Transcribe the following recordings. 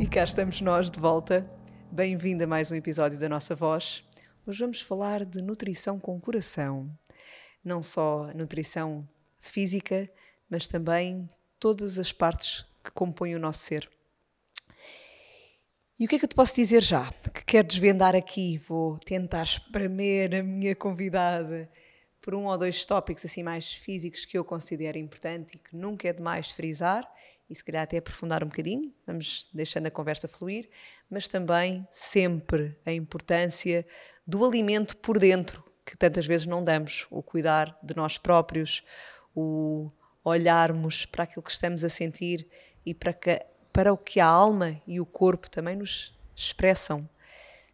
E cá estamos nós de volta. Bem-vindo a mais um episódio da nossa voz. Hoje vamos falar de nutrição com coração. Não só nutrição física, mas também todas as partes que compõem o nosso ser. E o que é que eu te posso dizer já? Que quero desvendar aqui, vou tentar espremer a minha convidada por um ou dois tópicos assim mais físicos que eu considero importante e que nunca é demais frisar e se calhar até aprofundar um bocadinho, vamos deixando a conversa fluir, mas também sempre a importância do alimento por dentro, que tantas vezes não damos, o cuidar de nós próprios, o olharmos para aquilo que estamos a sentir e para, que, para o que a alma e o corpo também nos expressam.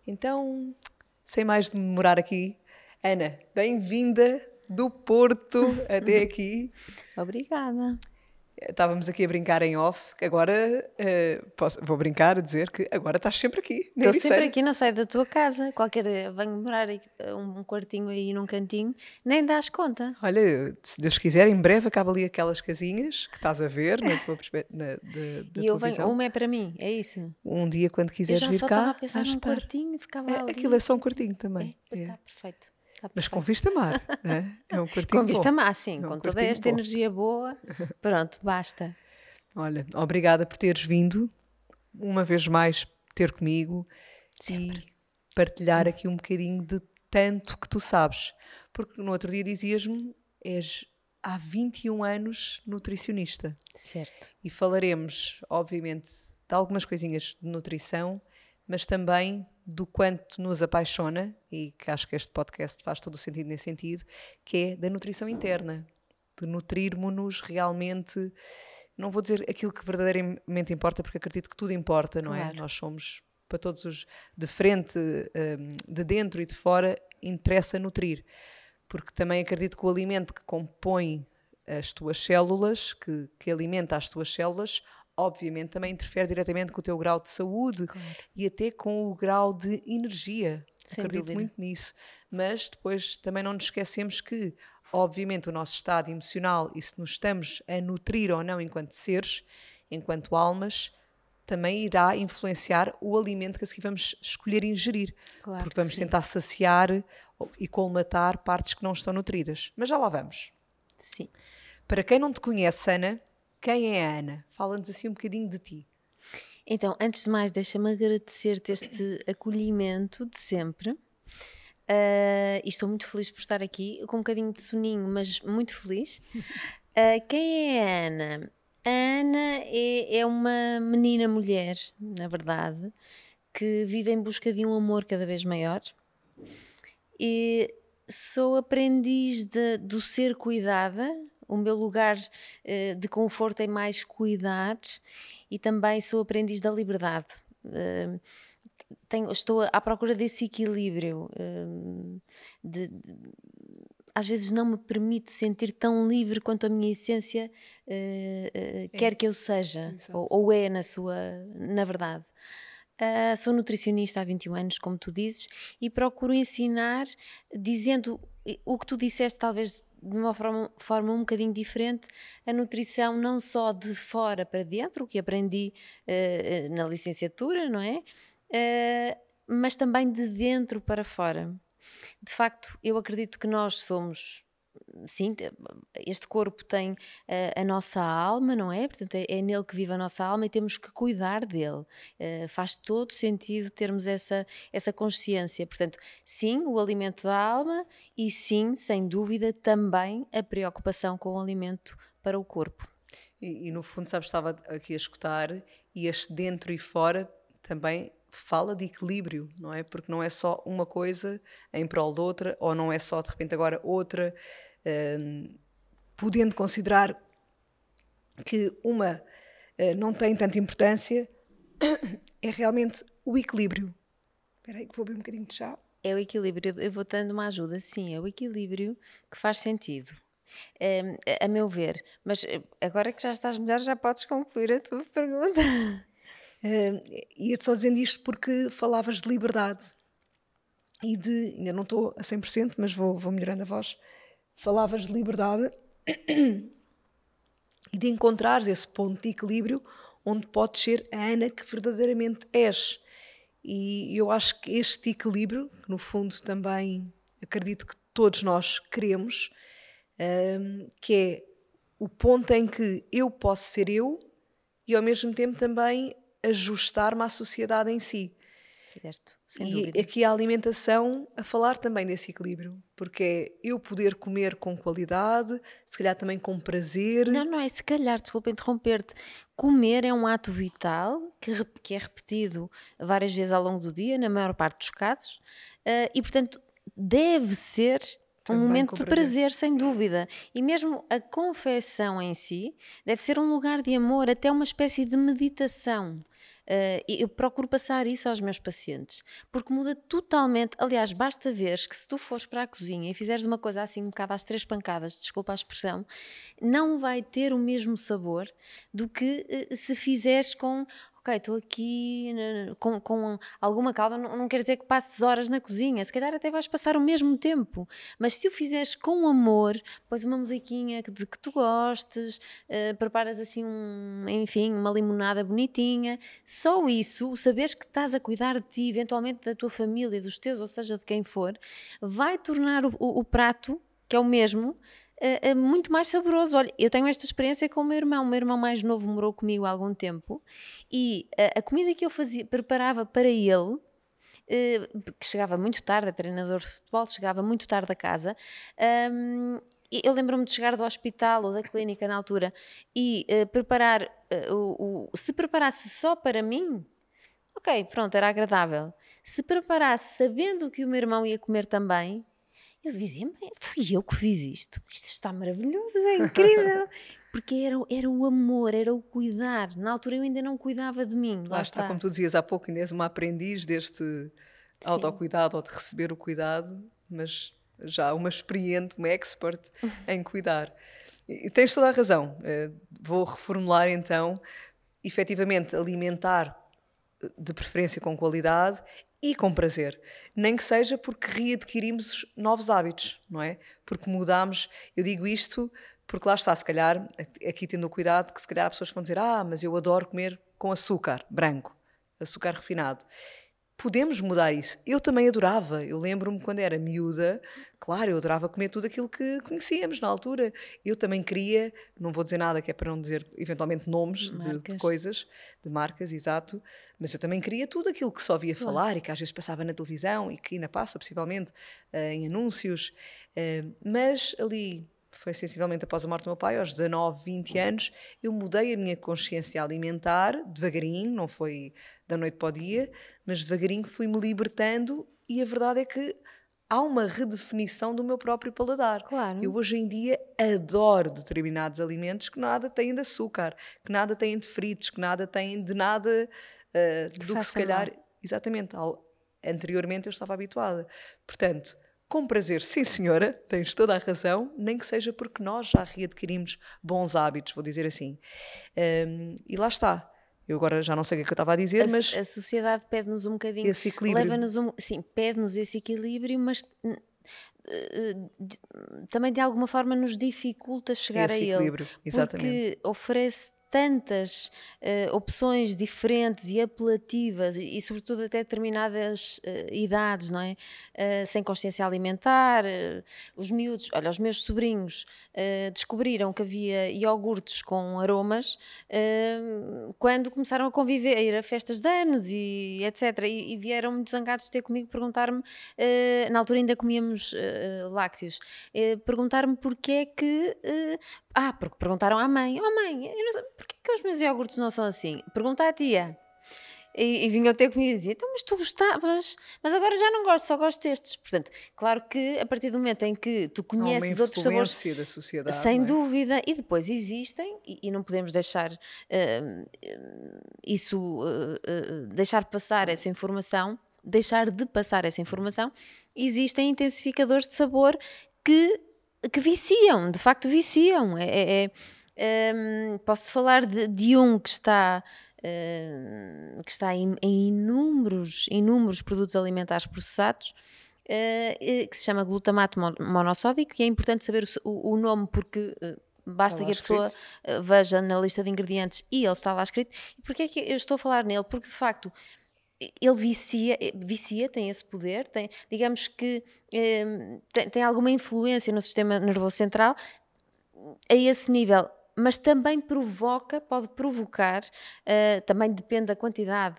Então, sem mais demorar aqui, Ana, bem-vinda do Porto até aqui. Obrigada. Estávamos aqui a brincar em off, agora uh, posso, vou brincar a dizer que agora estás sempre aqui. Estou sempre aqui, não saio da tua casa. Qualquer venho morar um quartinho aí num cantinho, nem dás conta. Olha, se Deus quiser, em breve acaba ali aquelas casinhas que estás a ver na tua na, de, E eu venho, uma é para mim, é isso. Um dia, quando quiseres vir cá. Estava a pensar num quartinho, ficava é, ali. Aquilo é só um quartinho também. É, é. Tá, perfeito. Mas com vista mar, né? é um quartinho Com vista mar, sim, é um com toda esta bom. energia boa, pronto, basta. Olha, obrigada por teres vindo, uma vez mais ter comigo Sempre. e partilhar aqui um bocadinho de tanto que tu sabes. Porque no outro dia dizias-me, és há 21 anos nutricionista. Certo. E falaremos, obviamente, de algumas coisinhas de nutrição, mas também do quanto nos apaixona, e que acho que este podcast faz todo o sentido nesse sentido, que é da nutrição interna, de nutrirmos-nos realmente, não vou dizer aquilo que verdadeiramente importa, porque acredito que tudo importa, não é? claro. é? Nós somos, para todos os de frente, hum, de dentro e de fora, interessa nutrir. Porque também acredito que o alimento que compõe as tuas células, que, que alimenta as tuas células, obviamente também interfere diretamente com o teu grau de saúde claro. e até com o grau de energia. Sem Acredito dúvida. muito nisso. Mas depois também não nos esquecemos que, obviamente, o nosso estado emocional e se nos estamos a nutrir ou não enquanto seres, enquanto almas, também irá influenciar o alimento que a seguir vamos escolher ingerir. Claro porque vamos tentar saciar e colmatar partes que não estão nutridas. Mas já lá vamos. Sim. Para quem não te conhece, Ana, quem é a Ana? Fala-nos assim um bocadinho de ti. Então, antes de mais, deixa-me agradecer-te este acolhimento de sempre. Uh, e estou muito feliz por estar aqui, com um bocadinho de soninho, mas muito feliz. Uh, quem é a Ana? A Ana é, é uma menina mulher, na verdade, que vive em busca de um amor cada vez maior. E sou aprendiz de, do ser cuidada, o meu lugar uh, de conforto é mais cuidar e também sou aprendiz da liberdade. Uh, tenho, estou à procura desse equilíbrio. Uh, de, de, às vezes não me permito sentir tão livre quanto a minha essência é. quer que eu seja, ou, ou, é na sua, na verdade. Uh, sou nutricionista há 21 anos, como tu dizes, e procuro ensinar dizendo o que tu disseste, talvez de uma forma, forma um bocadinho diferente, a nutrição não só de fora para dentro, o que aprendi uh, na licenciatura, não é? Uh, mas também de dentro para fora. De facto, eu acredito que nós somos sim, este corpo tem a, a, nossa alma, não é? Portanto, é, é, nele que vive a nossa alma e temos que cuidar dele. Uh, faz todo sentido termos essa, essa consciência. Portanto, sim, o alimento da alma e sim, sem dúvida, também a preocupação com o alimento para o corpo. E, e no fundo, sabes, estava aqui a escutar e este dentro e fora também fala de equilíbrio, não é? Porque não é só uma coisa em prol de outra, ou não é só de repente agora outra podendo considerar que uma uh, não tem tanta importância, é realmente o equilíbrio. Espera aí que vou beber um bocadinho de chá. É o equilíbrio, eu vou dando uma ajuda, sim, é o equilíbrio que faz sentido. Um, a, a meu ver, mas eh, agora que já estás melhor, já podes concluir a tua pergunta. Uh, Ia-te só dizendo isto porque falavas de liberdade e de. Ainda não estou a 100%, mas vou, vou melhorando a voz. Falavas de liberdade e de encontrares esse ponto de equilíbrio onde podes ser a Ana que verdadeiramente és. E eu acho que este equilíbrio, que no fundo também acredito que todos nós queremos, um, que é o ponto em que eu posso ser eu e ao mesmo tempo também ajustar-me à sociedade em si. Certo, sem e dúvida. aqui a alimentação a falar também desse equilíbrio, porque é eu poder comer com qualidade, se calhar também com prazer. Não, não é se calhar, desculpa interromper-te. Comer é um ato vital que, que, é repetido várias vezes ao longo do dia, na maior parte dos casos, uh, e portanto deve ser um momento de prazer. prazer. sem dúvida. E mesmo a confecção em si deve ser um lugar de amor, até uma espécie de meditação. Uh, eu procuro passar isso aos meus pacientes, porque muda totalmente. Aliás, basta ver que se tu fores para a cozinha e fizeres uma coisa assim, um bocado às três pancadas, desculpa a expressão, não vai ter o mesmo sabor do que uh, se fizeres com ok, estou aqui com, com alguma calma, não, não quer dizer que passes horas na cozinha, se calhar até vais passar o mesmo tempo, mas se o fizeres com amor, pões uma musiquinha de que tu gostes, uh, preparas assim, um, enfim, uma limonada bonitinha, só isso, o saberes que estás a cuidar de ti, eventualmente da tua família, dos teus, ou seja, de quem for, vai tornar o, o, o prato, que é o mesmo, uh, muito mais saboroso. Olha, eu tenho esta experiência com o meu irmão. O meu irmão mais novo morou comigo há algum tempo e uh, a comida que eu fazia, preparava para ele, que chegava muito tarde, é treinador de futebol, chegava muito tarde a casa. Um, eu lembro-me de chegar do hospital ou da clínica na altura e uh, preparar, uh, o, o, se preparasse só para mim, ok, pronto, era agradável. Se preparasse sabendo que o meu irmão ia comer também, eu dizia, fui eu que fiz isto. Isto está maravilhoso, é incrível. Porque era, era o amor, era o cuidar. Na altura eu ainda não cuidava de mim. Lá, Lá está. está, como tu dizias há pouco, ainda és uma aprendiz deste Sim. autocuidado ou de receber o cuidado, mas já uma experiente, uma expert em cuidar. E tens toda a razão. Eh, vou reformular então, efetivamente, alimentar eh, de preferência com qualidade e com prazer. Nem que seja porque readquirimos novos hábitos, não é? Porque mudamos. Eu digo isto porque lá está, se calhar, aqui tendo o cuidado, que se calhar as pessoas vão dizer: Ah, mas eu adoro comer com açúcar branco, açúcar refinado podemos mudar isso. Eu também adorava, eu lembro-me quando era miúda, claro, eu adorava comer tudo aquilo que conhecíamos na altura. Eu também queria, não vou dizer nada que é para não dizer eventualmente nomes de, de, coisas, de marcas, exato, mas eu também queria tudo aquilo que só via claro. falar e que às vezes passava na televisão e que ainda passa, possivelmente, uh, em anúncios. Uh, mas ali foi sensivelmente após a morte do meu pai, aos 19, 20 anos, eu mudei a minha consciência alimentar, devagarinho, não foi da noite para o dia, mas devagarinho fui-me libertando e a verdade é que há uma redefinição do meu próprio paladar. Claro. Eu hoje em dia adoro determinados alimentos que nada têm de açúcar, que nada têm de fritos, que nada têm de nada uh, do que se calhar. Mal. Exatamente. Anteriormente eu estava habituada. Portanto, com prazer, sim senhora, tens toda a razão, nem que seja porque nós já readquirimos bons hábitos, vou dizer assim. Um, e lá está. Eu agora já não sei o que, é que eu estava a dizer, a, mas. A sociedade pede-nos um bocadinho. Esse equilíbrio. Leva-nos um. Sim, pede-nos esse equilíbrio, mas. Uh, também de alguma forma nos dificulta chegar esse a equilíbrio, ele. Exatamente. Porque oferece tantas uh, opções diferentes e apelativas e, e sobretudo até determinadas uh, idades, não é? Uh, sem consciência alimentar, os miúdos, olha, os meus sobrinhos descobriram que havia iogurtes com aromas quando começaram a conviver, a ir a festas de anos e etc. E, e vieram muito zangados ter comigo perguntar-me, na altura ainda comíamos lácteos, perguntar-me porque é que ah, porque perguntaram à mãe: Oh mãe, eu não sei, porquê que os meus iogurtes não são assim? Pergunta à tia. e, e vinham ter comigo e diziam, então, mas tu gostavas, mas agora já não gosto, só gosto destes. Portanto, claro que a partir do momento em que tu conheces outros sabores, da sociedade, sem é? dúvida, e depois existem, e, e não podemos deixar uh, isso, uh, deixar passar essa informação, deixar de passar essa informação, existem intensificadores de sabor que, que viciam, de facto viciam. É, é, é um, posso falar de, de, um que está, uh, que está em, em, inúmeros, inúmeros produtos alimentares processados. Uh, que se chama glutamato monossódico e é importante saber o, o nome porque uh, basta que a pessoa escrito. veja na lista de ingredientes e ele está lá escrito. E porquê é que eu estou a falar nele? Porque de facto ele vicia, vicia, tem esse poder, tem, digamos que tem, tem, alguma influência no sistema nervoso central a esse nível mas também provoca, pode provocar, uh, também depende da quantidade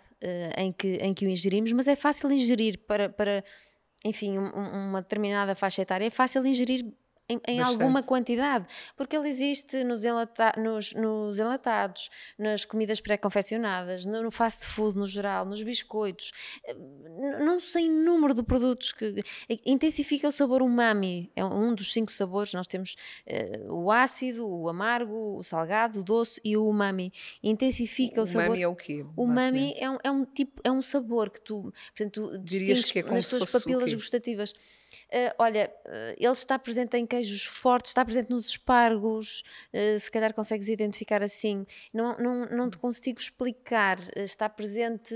em, que, em que o ingerimos, mas é fácil ingerir para, para enfim, um, uma determinada faixa etária, é fácil ingerir em, em alguma quantidade, porque ele existe nos, enlata nos, nos enlatados, nas comidas pré-confeccionadas, no, no, fast food no geral, nos biscoitos, não sei número de produtos que intensifica o sabor umami, é um dos cinco sabores, nós temos uh, o ácido, o amargo, o salgado, o doce e o umami, intensifica o, o sabor. Umami é o quê? Umami é um, é um tipo, é um sabor que tu, portanto, distingues é nas tuas papilas gustativas. Uh, olha, uh, ele está presente em queijos fortes, está presente nos espargos, uh, se calhar consegues identificar assim. Não, não, não te consigo explicar. está presente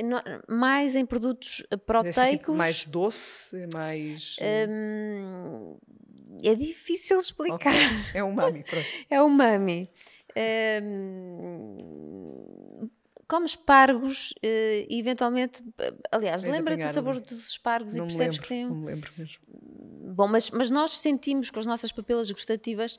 no, mais em produtos proteicos. Tipo mais doce, mais. Um, é difícil explicar. Okay. É umami, pronto. é umami. Um, come espargos uh, e eventualmente, aliás, lembra-te do sabor dos espargos não e percebes lembro, que tem. Não me lembro mesmo. Bom, mas, mas nós sentimos com as nossas papilas gustativas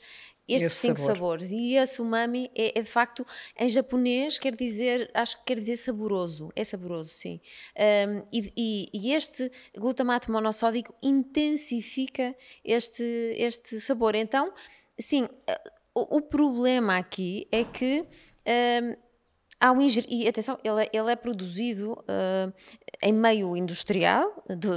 estes esse cinco sabor. sabores e esse umami é, é, de facto em japonês quer dizer acho que quer dizer saboroso é saboroso sim um, e, e, e, este glutamato monossódico intensifica este este sabor então sim eh, o, o problema aqui é que um, Há um ingerir, e atenção, ele é, ele é produzido uh, em meio industrial, de,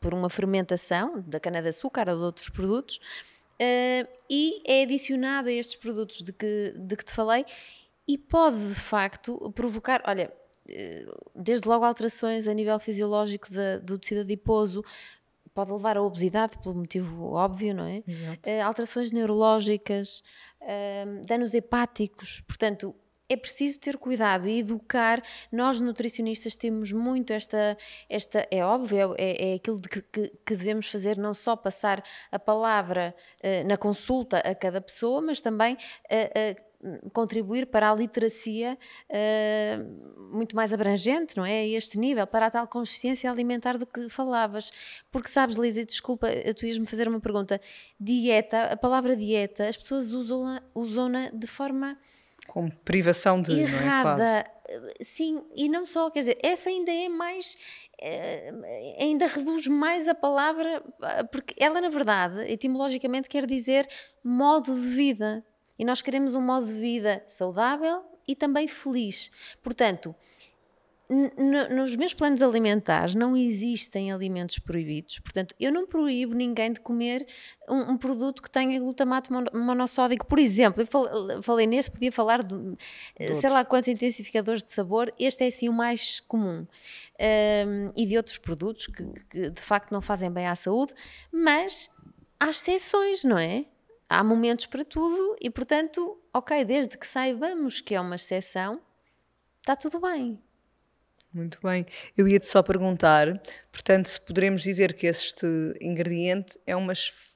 por uma fermentação da cana-de-açúcar ou de outros produtos, uh, e é adicionado a estes produtos de que, de que te falei, e pode de facto provocar, olha, uh, desde logo alterações a nível fisiológico da, do tecido adiposo, pode levar à obesidade, pelo motivo óbvio, não é? alterações neurológicas, danos hepáticos, portanto, é preciso ter cuidado e educar. Nós, nutricionistas, temos muito esta, esta é óbvio, é, é aquilo de que, que, devemos fazer, não só passar a palavra uh, na consulta a cada pessoa, mas também uh, uh, contribuir para a literacia muito mais abrangente, não é? A este nível, para a tal consciência alimentar do que falavas. Porque sabes, Lisa, desculpa, tu ias-me fazer uma pergunta. Dieta, a palavra dieta, as pessoas usam-na usam de forma como privação de. Errada. É? Sim, e não só, quer dizer, essa ainda é mais. É, ainda reduz mais a palavra, porque ela, na verdade, etimologicamente quer dizer modo de vida. E nós queremos um modo de vida saudável e também feliz. Portanto, nos meus planos alimentares não existem alimentos proibidos, portanto, eu não proíbo ninguém de comer um, um produto que tenha glutamato monossódico, por exemplo. Eu falei nesse, podia falar de, de sei lá quantos intensificadores de sabor, este é assim o mais comum. Um, e de outros produtos que, que de facto não fazem bem à saúde, mas há exceções, não é? Há momentos para tudo e, portanto, ok, desde que saibamos que é uma exceção, está tudo bem. Muito bem. Eu ia-te só perguntar, portanto, se poderemos dizer que este ingrediente é uma,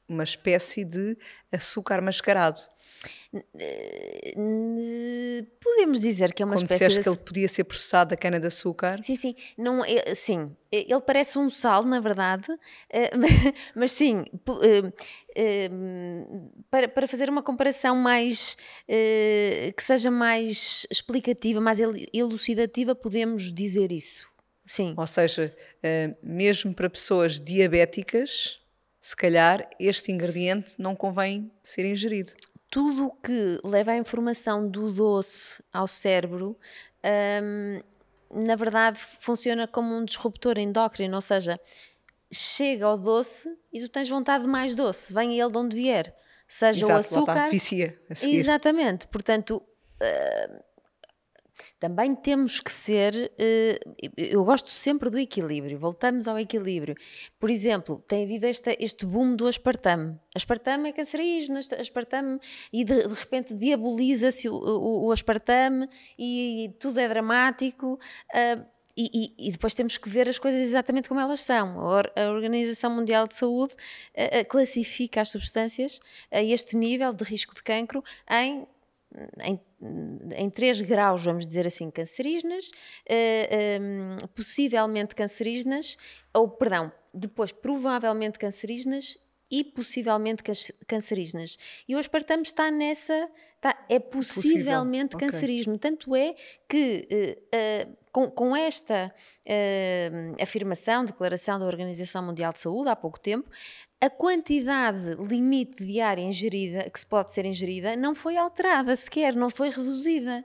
uma espécie de açúcar mascarado. Podemos dizer que é uma Como espécie de... que ele podia ser processado da cana-de-açúcar. Sim, sim. Não, é, sim. Ele parece um sal, na verdade, eh, mas sim, eh, para, para fazer uma comparação mais que seja mais explicativa, mais elucidativa, podemos dizer isso. Sim. Ou seja, mesmo para pessoas diabéticas, se calhar este ingrediente não convém ser ingerido tudo o que leva a informação do doce ao cérebro um, na verdade, funciona como um disruptor endócrino, ou seja, chega ao doce e tu tens vontade de mais doce, venha ele de onde vier. Seja Exato, o açúcar. Lá está, vicia a seguir. Exatamente. Portanto, uh, também temos que ser. Uh, eu gosto sempre do equilíbrio, voltamos ao equilíbrio. Por exemplo, tem havido esta, este boom do aspartame. Aspartame é cancerígeno, aspartame, e de, de repente diaboliza-se o, o, o, aspartame e, tudo é dramático. Uh, e, e, e, depois temos que ver as coisas exatamente como elas são. A Organização Mundial de Saúde uh, classifica as substâncias a este nível de risco de cancro em em, em três graus, vamos dizer assim, cancerígenas, uh, eh, um, ehm, possivelmente cancerígenas, ou, perdão, depois provavelmente cancerígenas e possivelmente cancerígenas. E o aspartame está nessa, está, é possivelmente Possível. cancerígeno. Okay. Tanto é que uh, uh, com, com, esta uh, afirmação, declaração da Organização Mundial de Saúde há pouco tempo, a quantidade limite diária ingerida, que se pode ser ingerida, não foi alterada sequer, não foi reduzida.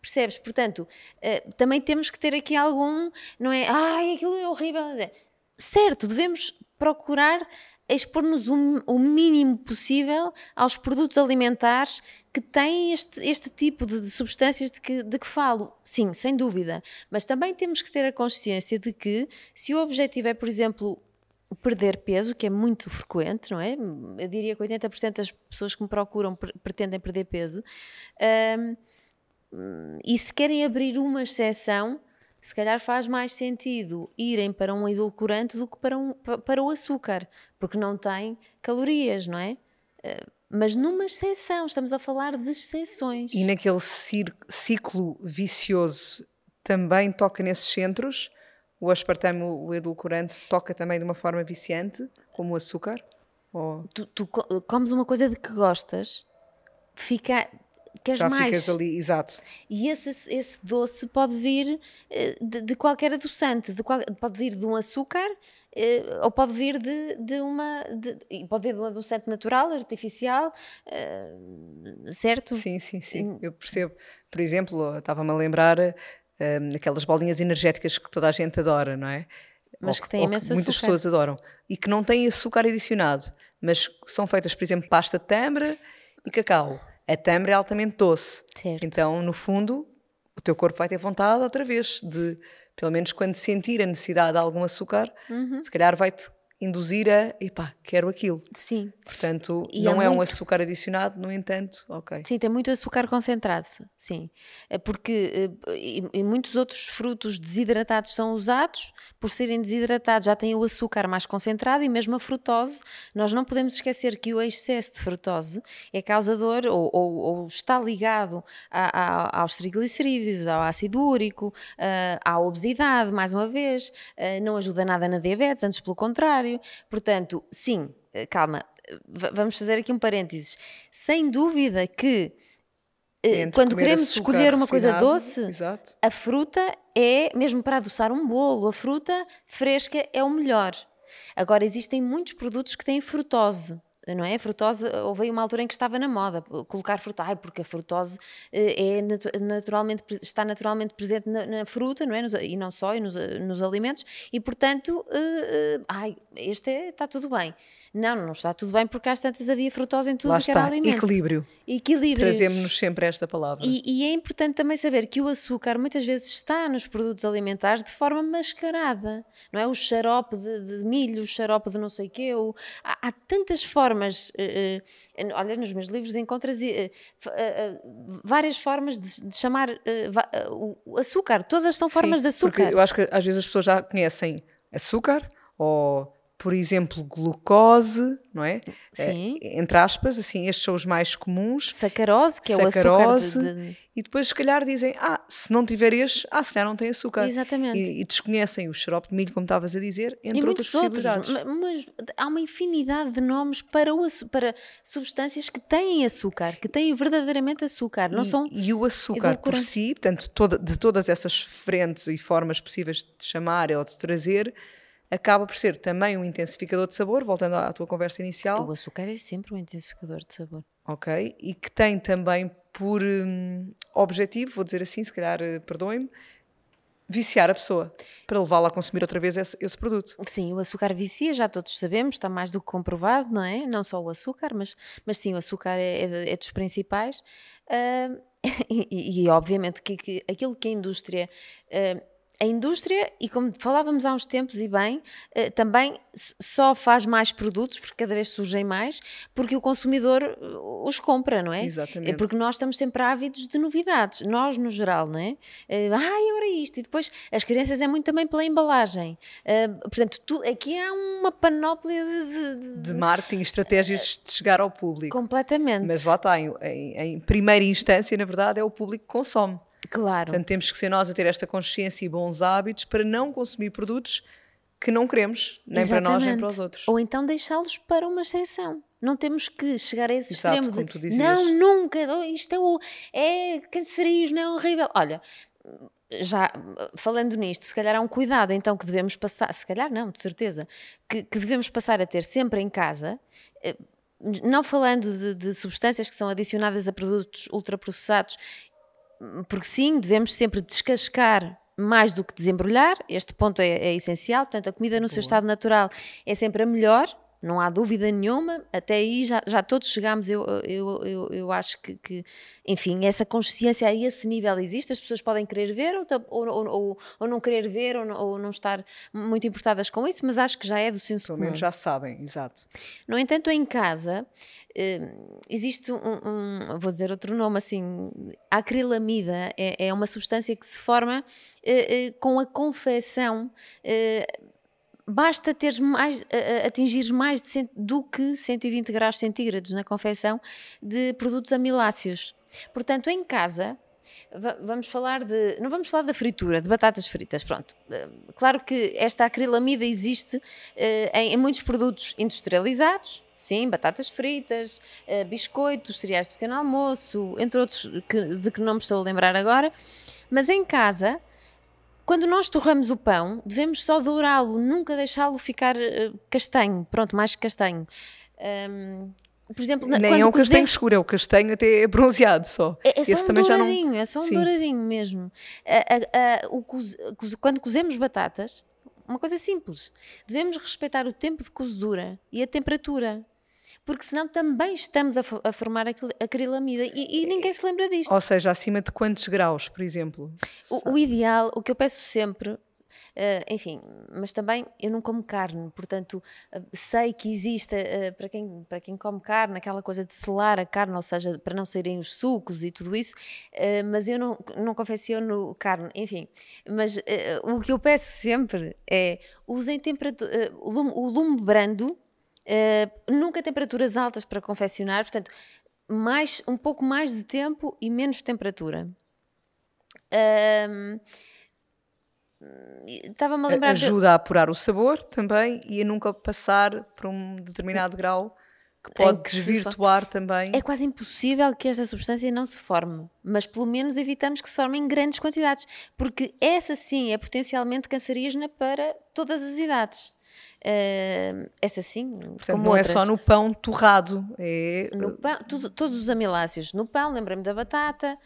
Percebes? Portanto, uh, também temos que ter aqui algum, não é? Ai, aquilo é horrível. Certo, devemos procurar expor-nos o, o, mínimo possível aos produtos alimentares que têm este, este tipo de, de substâncias de que, de que falo. Sim, sem dúvida. Mas também temos que ter a consciência de que, se o objetivo é, por exemplo, perder peso, que é muito frequente, não é? Eu diria que 80% das pessoas que me procuram pretendem perder peso. Um, e se querem abrir uma exceção, se calhar faz mais sentido irem para um edulcorante do que para, um, para o açúcar, porque não tem calorias, não é? Mas numa exceção, estamos a falar de exceções. E naquele ciclo vicioso também toca nesses centros? O aspartame, o edulcorante, toca também de uma forma viciante, como o açúcar? Ou... Tu, tu comes uma coisa de que gostas, fica, queres Já mais. ficas ali, exato. E esse, esse doce pode vir eh, de, de qualquer adoçante, de qual, pode vir de um açúcar eh, ou pode vir de, de uma. De, pode vir de um adoçante natural, artificial, uh, certo? Sim, sim, sim, eu percebo. Por exemplo, estava-me a lembrar um, aquelas bolinhas energéticas que toda a gente adora, não é? Mas que têm imenso que muitas pessoas adoram. E que não têm açúcar adicionado, mas são feitas, por exemplo, pasta de tâmara e cacau. A tâmara é altamente doce. Certo. Então, no fundo, o teu corpo vai ter vontade outra vez de, pelo menos quando sentir a necessidade de algum açúcar, uhum. se calhar vai-te induzir a, epá, quero aquilo. Sim. Portanto, e não é, é muito... um açúcar adicionado, no entanto, ok. Sim, tem muito açúcar concentrado, sim. É porque eh, e, e muitos outros frutos desidratados são usados, por serem desidratados já têm o açúcar mais concentrado e mesmo a frutose, nós não podemos esquecer que o excesso de frutose é causador ou, ou, ou está ligado a, a, aos triglicerídeos, ao ácido úrico, a, à obesidade, mais uma vez, não ajuda nada na diabetes, antes pelo contrário, Portanto, sim, eh, calma, vamos fazer aqui um parênteses. Sem dúvida que eh, Entre quando queremos escolher uma coisa doce, exato. a fruta é, mesmo para adoçar um bolo, a fruta fresca é o melhor. Agora, existem muitos produtos que têm frutose não é? A frutose, houve uma altura em que estava na moda colocar frutose, ai, porque a frutose eh, é naturalmente, está naturalmente presente na, na fruta, não é? Nos, e não só, e nos, nos alimentos, e portanto, uh, ai, este é, está tudo bem. Não, não está tudo bem porque às tantas havia frutose em tudo Lá que era alimento. Equilíbrio. Equilíbrio. Trazemos-nos sempre esta palavra. E, e, é importante também saber que o açúcar muitas vezes está nos produtos alimentares de forma mascarada. Não é? O xarope de, de milho, o xarope de não sei o quê. O, há, há, tantas formas. Uh, uh, olha, nos meus livros encontras uh, várias formas de, de chamar o açúcar. Todas são formas Sim, de açúcar. eu acho que às vezes as pessoas já conhecem açúcar ou por exemplo, glucose, não é? Sim. É, entre aspas, assim, estes são os mais comuns. Sacarose, que é sacarose, o açúcar de. E depois, se calhar, dizem, ah, se não tiver estes, ah, se calhar não tem açúcar. Exatamente. E, e desconhecem o xarope de milho, como estavas a dizer, entre e outras possibilidades. Outros, mas há uma infinidade de nomes para, o, para substâncias que têm açúcar, que têm verdadeiramente açúcar, não e, são E o açúcar por si, portanto, toda, de todas essas frentes e formas possíveis de chamar ou de trazer acaba por ser também um intensificador de sabor, voltando à tua conversa inicial. O açúcar é sempre um intensificador de sabor. Ok, e que tem também por hum, objetivo, vou dizer assim, se calhar uh, perdoem-me, viciar a pessoa para levá-la a consumir outra vez esse, esse, produto. Sim, o açúcar vicia, já todos sabemos, está mais do que comprovado, não é? Não só o açúcar, mas, mas sim, o açúcar é, é, é dos principais. Uh, e, e, obviamente que, que, aquilo que a indústria uh, a indústria, e como falávamos há uns tempos e bem, eh, também só faz mais produtos, porque cada vez surgem mais, porque o consumidor eh, os compra, não é? Exatamente. É porque nós estamos sempre ávidos de novidades, nós no geral, não é? Eh, ai, ora isto, e depois as crianças é muito também pela embalagem. Portanto, tu, aqui há uma panóplia de, de, de marketing, estratégias de chegar ao público. Completamente. Mas lá está, em, em primeira instância, na verdade, é o público que consome. Claro. Portanto, temos que ser nós a ter esta consciência e bons hábitos para não consumir produtos que não queremos, nem Exatamente. para nós, nem para os outros. Ou então deixá-los para uma exceção. Não temos que chegar a esse Exato, extremo como de, tu dizias. não, nunca, isto é, o, é cancerígeno, é horrível. Olha, já falando nisto, se calhar há um cuidado então que devemos passar, se calhar não, de certeza, que, que devemos passar a ter sempre em casa, eh, não falando de, de, substâncias que são adicionadas a produtos ultraprocessados porque sim, devemos sempre descascar mais do que desembrulhar, este ponto é, é essencial, portanto a comida no Boa. seu estado natural é sempre a melhor, não há dúvida nenhuma, até aí já, já todos chegámos, eu, eu, eu, eu acho que, que, enfim, essa consciência a esse nível existe, as pessoas podem querer ver ou, ou, ou, ou não querer ver ou não, ou não, estar muito importadas com isso, mas acho que já é do senso Pelo comum. menos já sabem, exato. No entanto, em casa, eh, existe um, um, vou dizer outro nome assim, a acrilamida é, é uma substância que se forma eh, eh, com a confecção basta teres mais, atingires mais de, do que 120 graus centígrados na confecção de produtos amiláceos. Portanto, em casa, vamos falar de. Não vamos falar da fritura, de batatas fritas, pronto. Eh, claro que esta acrilamida existe eh, em, muitos produtos industrializados, sim, batatas fritas, eh, biscoitos, cereais de pequeno almoço, entre outros de que não me estou a lembrar agora, mas em casa quando nós torramos o pão, devemos só dourá-lo, nunca deixá-lo ficar uh, castanho, pronto, mais castanho. Um, por exemplo, Nem é um castanho escuro, é o castanho até bronzeado só. É, é só Esse um douradinho, não... é só um Sim. douradinho mesmo. o. Quando cozemos batatas, uma coisa simples, devemos respeitar o tempo de cozedura e a temperatura porque senão também estamos a, a formar acrilamida e, e, ninguém se lembra disto. Ou seja, acima de quantos graus, por exemplo? O, o ideal, o que eu peço sempre Uh, enfim, mas também eu não como carne, portanto uh, sei que existe uh, para, quem, para quem come carne aquela coisa de selar a carne, ou seja, para não saírem os sucos e tudo isso, mas eu não, não confecciono carne, enfim. Mas o que eu peço sempre é usem temperatura, o lume, o lume brando Uh, nunca temperaturas altas para confeccionar, portanto, mais, um pouco mais de tempo e menos temperatura. Estava-me a lembrar. Ajuda de... a apurar o sabor também e a nunca passar para um determinado grau que pode que desvirtuar também. É quase impossível que esta substância não se forme, mas pelo menos evitamos que se forme em grandes quantidades, porque essa sim é potencialmente cancerígena para todas as idades. Uh, essa sim, Portanto, como não outras. é só no pão torrado, é... No pão, tudo, todos os amiláceos. No pão, lembrei-me da batata.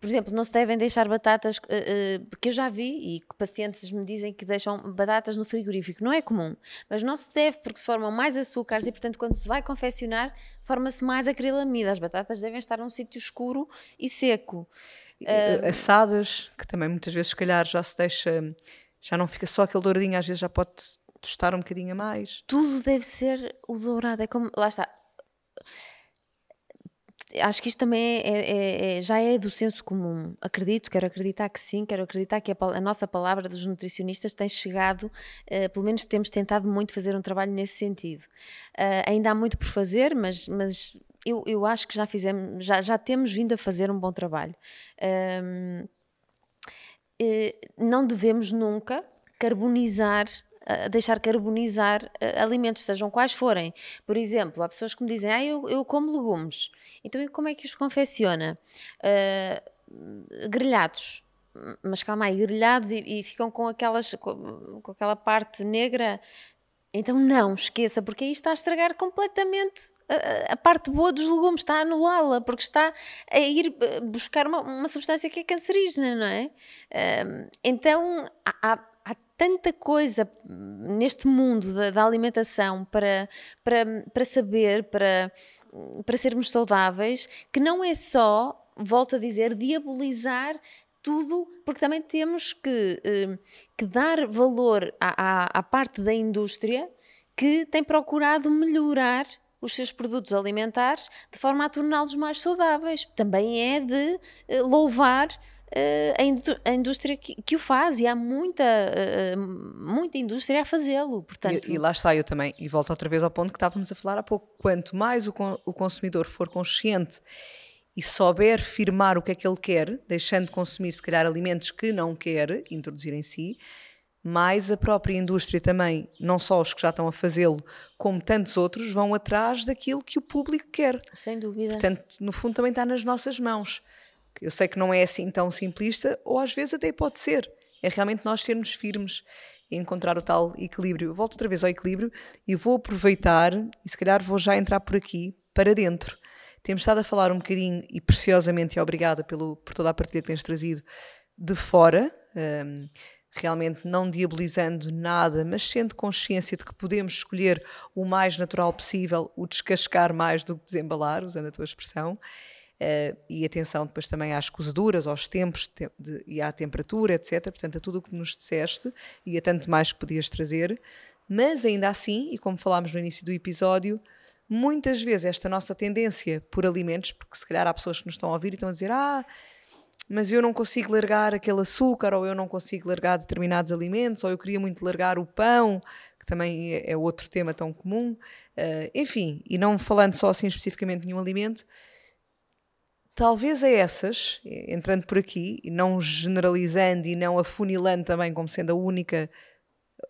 Por exemplo, não se devem deixar batatas, uh, uh, que eu já vi, e que pacientes me dizem que deixam batatas no frigorífico. Não é comum, mas não se deve porque se formam mais açúcares e, portanto, quando se vai confeccionar, forma-se mais acrilamida. As batatas devem estar num sítio escuro e seco. Assadas, que também muitas vezes, se calhar, já se deixa já não fica só aquele douradinho, às vezes já pode tostar um bocadinho a mais. Tudo deve ser o dourado, é como, lá está. Acho que isto também é, é, é, já é do senso comum. Acredito, quero acreditar que sim, quero acreditar que a, a nossa palavra dos nutricionistas tem chegado, uh, pelo menos temos tentado muito fazer um trabalho nesse sentido. Uh, ainda há muito por fazer, mas, mas eu, eu acho que já fizemos, já, já temos vindo a fazer um bom trabalho. Uh, não devemos nunca carbonizar deixar carbonizar uh, alimentos, sejam quais forem. Por exemplo, há pessoas que me dizem, ah, eu, eu como legumes. Então, como é que os confecciona? Uh, grelhados. Mas calma aí, grelhados e, e ficam com, aquelas, com, com, aquela parte negra. Então, não, esqueça, porque aí está a estragar completamente a, a, parte boa dos legumes, está a anulá-la, porque está a ir eh, buscar uma, uma substância que é cancerígena, não é? Um, então há, há, tanta coisa neste mundo da, da, alimentação para, para, para saber, para, para sermos saudáveis, que não é só, volto a dizer, diabolizar tudo, porque também temos que, eh, que dar valor à, à, à parte da indústria que tem procurado melhorar os seus produtos alimentares de forma a torná-los mais saudáveis. Também é de uh, louvar a, indústria que, que, o faz e há muita, uh, muita indústria a fazê-lo. Portanto... E, e, lá está eu também, e volto outra vez ao ponto que estávamos a falar há pouco. Quanto mais o, o consumidor for consciente e souber firmar o que é que ele quer, deixando de consumir, se calhar, alimentos que não quer introduzir em si, mais a própria indústria também, não só os que já estão a fazê-lo, como tantos outros, vão atrás daquilo que o público quer. Sem dúvida. Portanto, no fundo, também está nas nossas mãos. Eu sei que não é assim tão simplista, ou às vezes até pode ser. É realmente nós sermos firmes e encontrar o tal equilíbrio. volto outra vez ao equilíbrio e vou aproveitar, e se calhar vou já entrar por aqui, para dentro temos estado a falar um bocadinho, e preciosamente, e obrigada pelo, por toda a partilha que tens trazido, de fora, um, realmente não diabolizando nada, mas sendo consciência de que podemos escolher o mais natural possível, o descascar mais do que desembalar, usando a tua expressão. Uh, e atenção depois também às cozeduras, aos tempos de, de, e à temperatura, etc. Portanto, a tudo o que nos disseste e a tanto mais que podias trazer. Mas ainda assim, e como falámos no início do episódio, muitas vezes esta nossa tendência por alimentos, porque se calhar há pessoas que nos estão a ouvir e estão a dizer: Ah, mas eu não consigo largar aquele açúcar, ou eu não consigo largar determinados alimentos, ou eu queria muito largar o pão, que também é, é outro tema tão comum. Uh, enfim, e não falando só assim especificamente de nenhum alimento, talvez a essas, entrando por aqui, não generalizando e não afunilando também como sendo a única,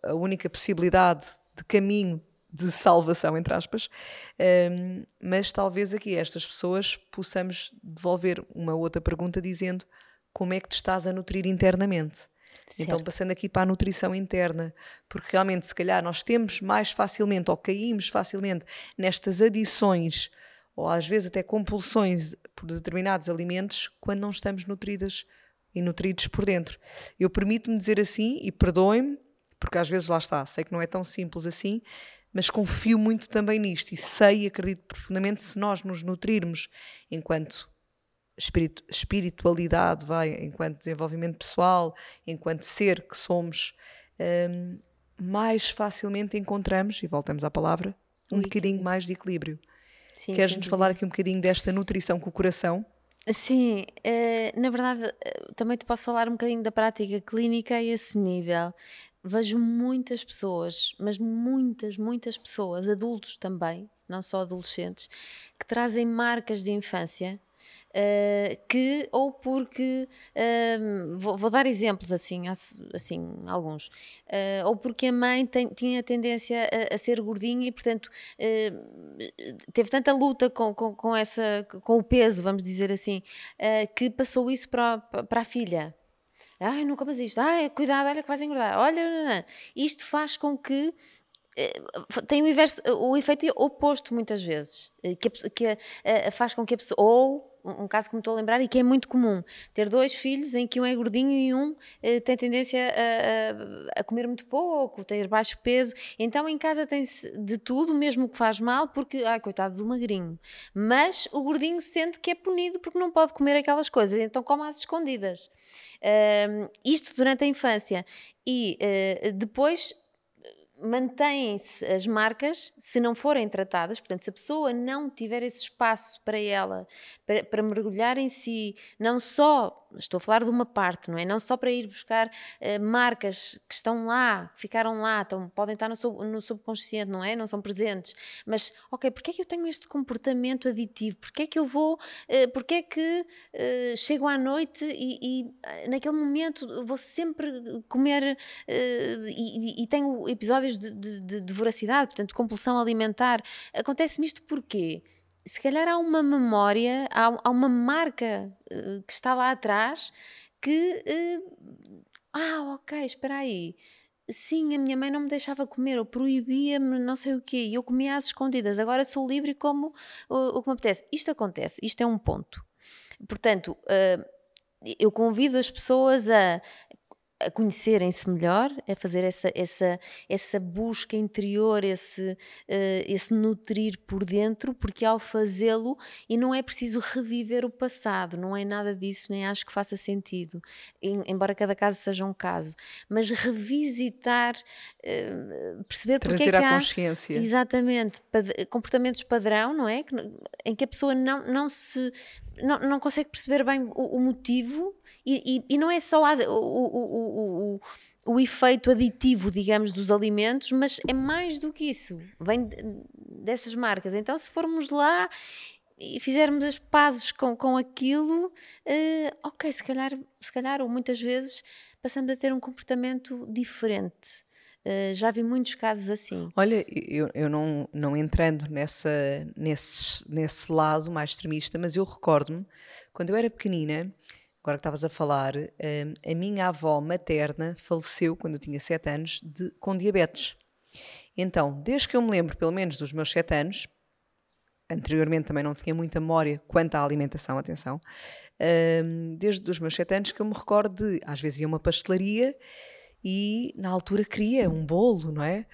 a única possibilidade de caminho de salvação, entre aspas, um, mas talvez aqui estas pessoas possamos devolver uma outra pergunta dizendo como é que te estás a nutrir internamente. Então, certo. Então, passando aqui para a nutrição interna, porque realmente, se calhar, nós temos mais facilmente ou caímos facilmente nestas adições ou às vezes até compulsões por determinados alimentos quando não estamos nutridas e nutridos por dentro. Eu permito-me dizer assim, e perdoem-me, porque às vezes lá está, sei que não é tão simples assim, mas confio muito também nisto e sei e acredito profundamente se nós nos nutrirmos enquanto espiritu espiritualidade, vai, enquanto desenvolvimento pessoal, enquanto ser que somos, um, mais facilmente encontramos, e voltamos à palavra, um bocadinho mais de equilíbrio. Sim, Queres-nos falar aqui um bocadinho desta nutrição com o coração? Sim, uh, na verdade, uh, também te posso falar um bocadinho da prática clínica a esse nível vejo muitas pessoas, mas muitas, muitas pessoas, adultos também, não só adolescentes, que trazem marcas de infância. Uh, que ou porque uh, vou, vou, dar exemplos assim assim alguns uh, ou porque a mãe tem, tinha tendência a, a, ser gordinha e portanto teve tanta luta com, com, com, essa com o peso vamos dizer assim que passou isso para, para a filha Ai, não comas isto. Ai, cuidado, olha que vais engordar. Olha, isto faz com que eh, tem o, inverso, o efeito oposto muitas vezes, eh, que, que eh, faz com que a pessoa, ou um caso que me estou a lembrar e que é muito comum, ter dois filhos em que um é gordinho e um eh, tem tendência a, a, a, comer muito pouco, ter baixo peso, então em casa tem-se de tudo, mesmo que faz mal, porque, ai coitado do magrinho, mas o gordinho sente que é punido porque não pode comer aquelas coisas, então come às escondidas. Uh, isto durante a infância. E uh, depois mantêm-se as marcas se não forem tratadas, portanto, se a pessoa não tiver esse espaço para ela, para, para mergulhar em si, não só estou a falar de uma parte, não é? Não só para ir buscar uh, marcas que estão lá, que ficaram lá, estão, podem estar no, sub, no, subconsciente, não é? Não são presentes. Mas, ok, porque é que eu tenho este comportamento aditivo? Porque é que eu vou, uh, porque é que uh, chego à noite e, e naquele momento vou sempre comer e, e, tenho episódios de, de, de voracidade, portanto, compulsão alimentar. Acontece-me isto porquê? Se calhar há uma memória, há, há uma marca uh, que está lá atrás que. Uh, ah, ok, espera aí. sim, a minha mãe não me deixava comer, ou proibia-me não sei o quê, e eu comia às escondidas, agora sou livre e como o, o que me apetece. Isto acontece, isto é um ponto. Portanto, uh, eu convido as pessoas a a conhecerem-se melhor, a fazer essa, essa, essa busca interior, esse, uh, esse nutrir por dentro, porque ao fazê-lo, e não é preciso reviver o passado, não é nada disso, nem acho que faça sentido, em, embora cada caso seja um caso, mas revisitar, uh, perceber Trazer porque é que há, consciência. Exatamente, pad- comportamentos padrão, não é? Que, em que a pessoa não, não se não, não consegue perceber bem o, o motivo e, e, e não é só a- o, o, o, o, o efeito aditivo, digamos, dos alimentos, mas é mais do que isso, vem de- dessas marcas. Então, se formos lá e fizermos as pazes com, com aquilo, eh, ok, se calhar, se calhar, ou muitas vezes, passamos a ter um comportamento diferente. Eh, já vi muitos casos assim. Olha, eu, eu não, não entrando nessa, nesse, nesse lado mais extremista, mas eu recordo-me, quando eu era pequenina, agora que estavas a falar, hum, a minha avó materna faleceu quando eu tinha 7 anos de, com diabetes. Então, desde que eu me lembro, pelo menos dos meus 7 anos, anteriormente também não tinha muita memória quanto à alimentação, atenção, hum, desde os meus 7 anos que eu me recordo de, às vezes ia a uma pastelaria e na altura queria um bolo, não é?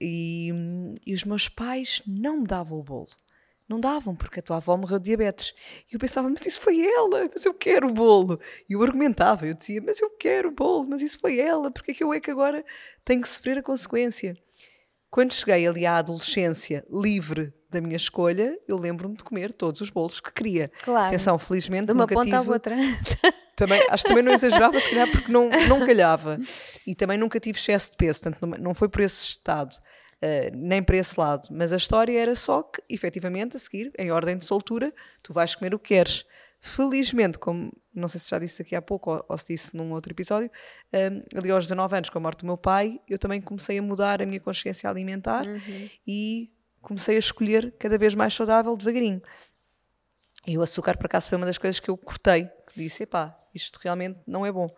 E, hum, e os meus pais não me davam o bolo. Não davam, porque a tua avó morreu de diabetes. E eu pensava, mas isso foi ela, mas eu quero o bolo. E eu argumentava, eu dizia, mas eu quero o bolo, mas isso foi ela, porque é que eu é que agora tenho que sofrer a consequência? Quando cheguei ali à adolescência livre da minha escolha, eu lembro-me de comer todos os bolos que queria. Claro. Atenção, felizmente De uma nunca ponta à tive outra. também, acho que também não exagerava, se calhar, porque não, não calhava. E também nunca tive excesso de peso, portanto, não foi por esse estado, eh, nem para esse lado. Mas a história era só que, efetivamente, a seguir, em ordem de soltura, tu vais comer o que queres. Felizmente, como não sei se já disse aqui há pouco ou, ou se disse num outro episódio, eh, ali aos 19 anos, com a morte do meu pai, eu também comecei a mudar a minha consciência alimentar e comecei a escolher cada vez mais saudável devagarinho. E o açúcar, por acaso, foi uma das coisas que eu cortei, que disse, epá, isto realmente não é bom.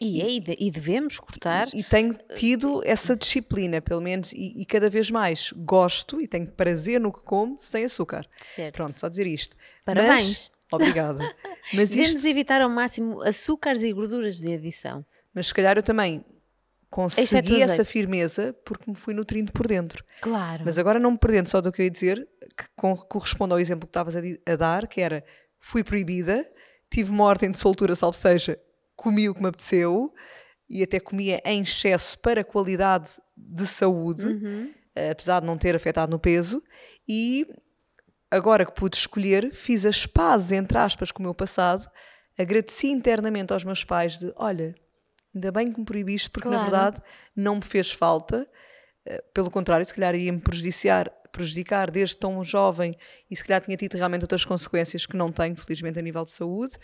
E, é, e, de- e devemos cortar. E tenho tido essa disciplina, pelo menos, e, e cada vez mais gosto e tenho prazer no que como sem açúcar. Certo. Pronto, só dizer isto. Parabéns. Mas, obrigada. Mas Devemos isto, evitar ao máximo açúcares e gorduras de adição. mas se calhar eu também consegui essa firmeza porque me fui nutrindo por dentro. Claro. Mas agora não me perdendo só do que eu ia dizer, que corresponde ao exemplo que estavas a, a dar, que era fui proibida, tive uma ordem de soltura, salvo seja, comi o que me apeteceu e até comia em excesso para qualidade de saúde, Uhum. eh, apesar de não ter afetado no peso, e agora que pude escolher, fiz as pazes, entre aspas, com o meu passado, agradeci internamente aos meus pais de, olha, ainda bem que me proibiste, porque na Claro. verdade não me fez falta, pelo contrário, se calhar ia-me prejudicar, prejudicar desde tão jovem e se calhar tinha tido realmente outras consequências que não tenho, felizmente, a nível de saúde.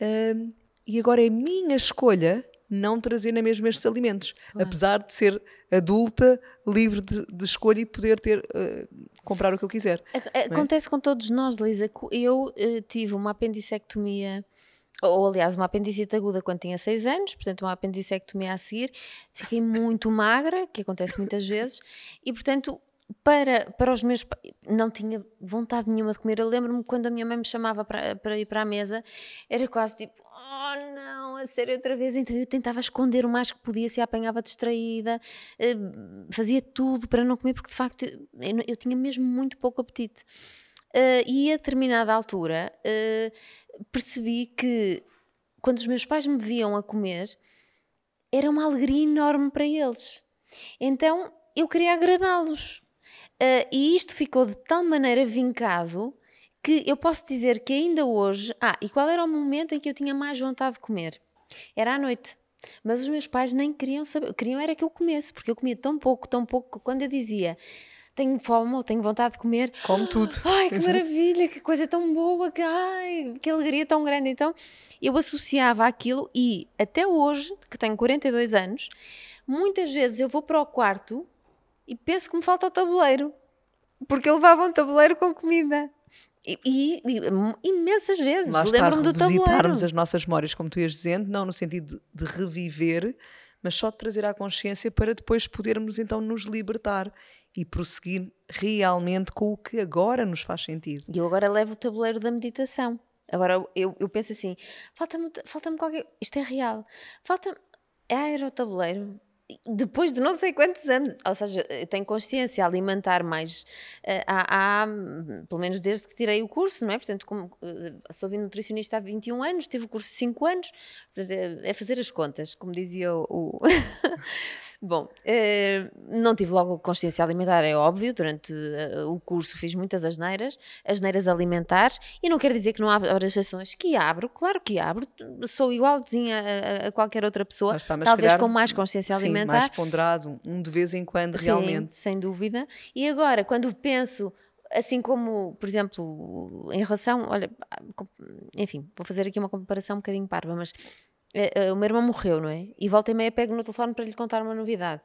Ahm, e agora é minha escolha não trazer na mesma estes alimentos, apesar de ser adulta, livre de, de escolha e poder ter eh, comprar o que eu quiser. A- Acontece com todos nós, Lisa. Eu eh, tive uma apendicectomia, ou aliás, uma apendicite aguda quando tinha 6 anos, portanto, uma apendicectomia a seguir. Fiquei muito magra, que acontece muitas vezes, e portanto. Para, para os meus não tinha vontade nenhuma de comer. Eu lembro-me quando a minha mãe me chamava para, para ir para a mesa, era quase tipo, oh não, a sério outra vez. Então eu tentava esconder o mais que podia, se apanhava distraída, eh, fazia tudo para não comer, porque de facto eu, eu tinha mesmo muito pouco apetite. Uh, e a determinada altura uh, percebi que quando os meus pais me viam a comer era uma alegria enorme para eles. Então eu queria agradá-los. Uh, e isto ficou de tal maneira vincado que eu posso dizer que ainda hoje. Ah, e qual era o momento em que eu tinha mais vontade de comer? Era à noite. Mas os meus pais nem queriam saber, queriam era que eu comesse, porque eu comia tão pouco, tão pouco, que quando eu dizia tenho fome ou tenho vontade de comer, Como tudo. Ai, que Exato. maravilha, que coisa tão boa, que, ai, que alegria tão grande. Então, eu associava aquilo e até hoje, que tenho 42 anos, muitas vezes eu vou para o quarto e penso que me falta o tabuleiro, porque eu levava um tabuleiro com comida. E, e- e imensas vezes lembro-me do tabuleiro. revisitarmos as nossas memórias, como tu ias dizendo, não no sentido de, de reviver, mas só de trazer à consciência para depois podermos então nos libertar e prosseguir realmente com o que agora nos faz sentido. E eu agora levo o tabuleiro da meditação. Agora eu, eu penso assim: falta-me falta qualquer. Isto é real. Falta-me. Ah, era o tabuleiro depois de não sei quantos anos, ou seja, eu tenho consciência a alimentar mais, uh, há, há, pelo menos desde que tirei o curso, não é? Portanto, como, uh, sou nutricionista há 21 anos, tive o curso 5 anos, é, é fazer as contas, como dizia o... Bom, eh, não tive logo consciência alimentar, é óbvio, durante eh, o curso fiz muitas asneiras, asneiras alimentares, e não quer dizer que não abro as sessões, que abro, claro que abro, sou igualzinha a, a qualquer outra pessoa, está, talvez calhar, com mais consciência sim, alimentar. mais ponderado, um de vez em quando, sim, realmente. sem dúvida. E agora, quando penso assim como, por exemplo, em relação, olha, enfim, vou fazer aqui uma comparação um bocadinho parva, mas o meu irmão morreu, não é? E volta e meia pego no telefone para lhe contar uma novidade.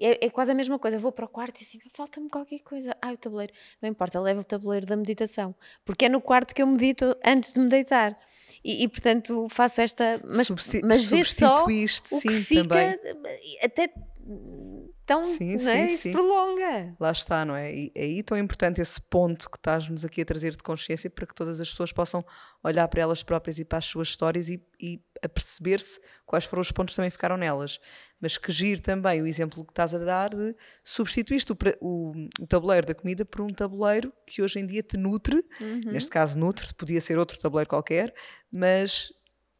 É, é quase a mesma coisa. Vou para o quarto e assim, falta-me qualquer coisa. Ah, o tabuleiro. Não importa, levo o tabuleiro da meditação. Porque é no quarto que eu medito antes de me deitar. E, e portanto faço esta. Mas, Substi mas vê só o sim, que fica também. até então sim, não é? sim, isso sim. prolonga. Lá está, não é? E é aí tão importante esse ponto que estás-nos aqui a trazer de consciência para que todas as pessoas possam olhar para elas próprias e para as suas histórias e, e a perceber-se quais foram os pontos que também ficaram nelas. Mas que gire também o exemplo que estás a dar de substituíste o, o, o tabuleiro da comida por um tabuleiro que hoje em dia te nutre, uhum. neste caso nutre, podia ser outro tabuleiro qualquer, mas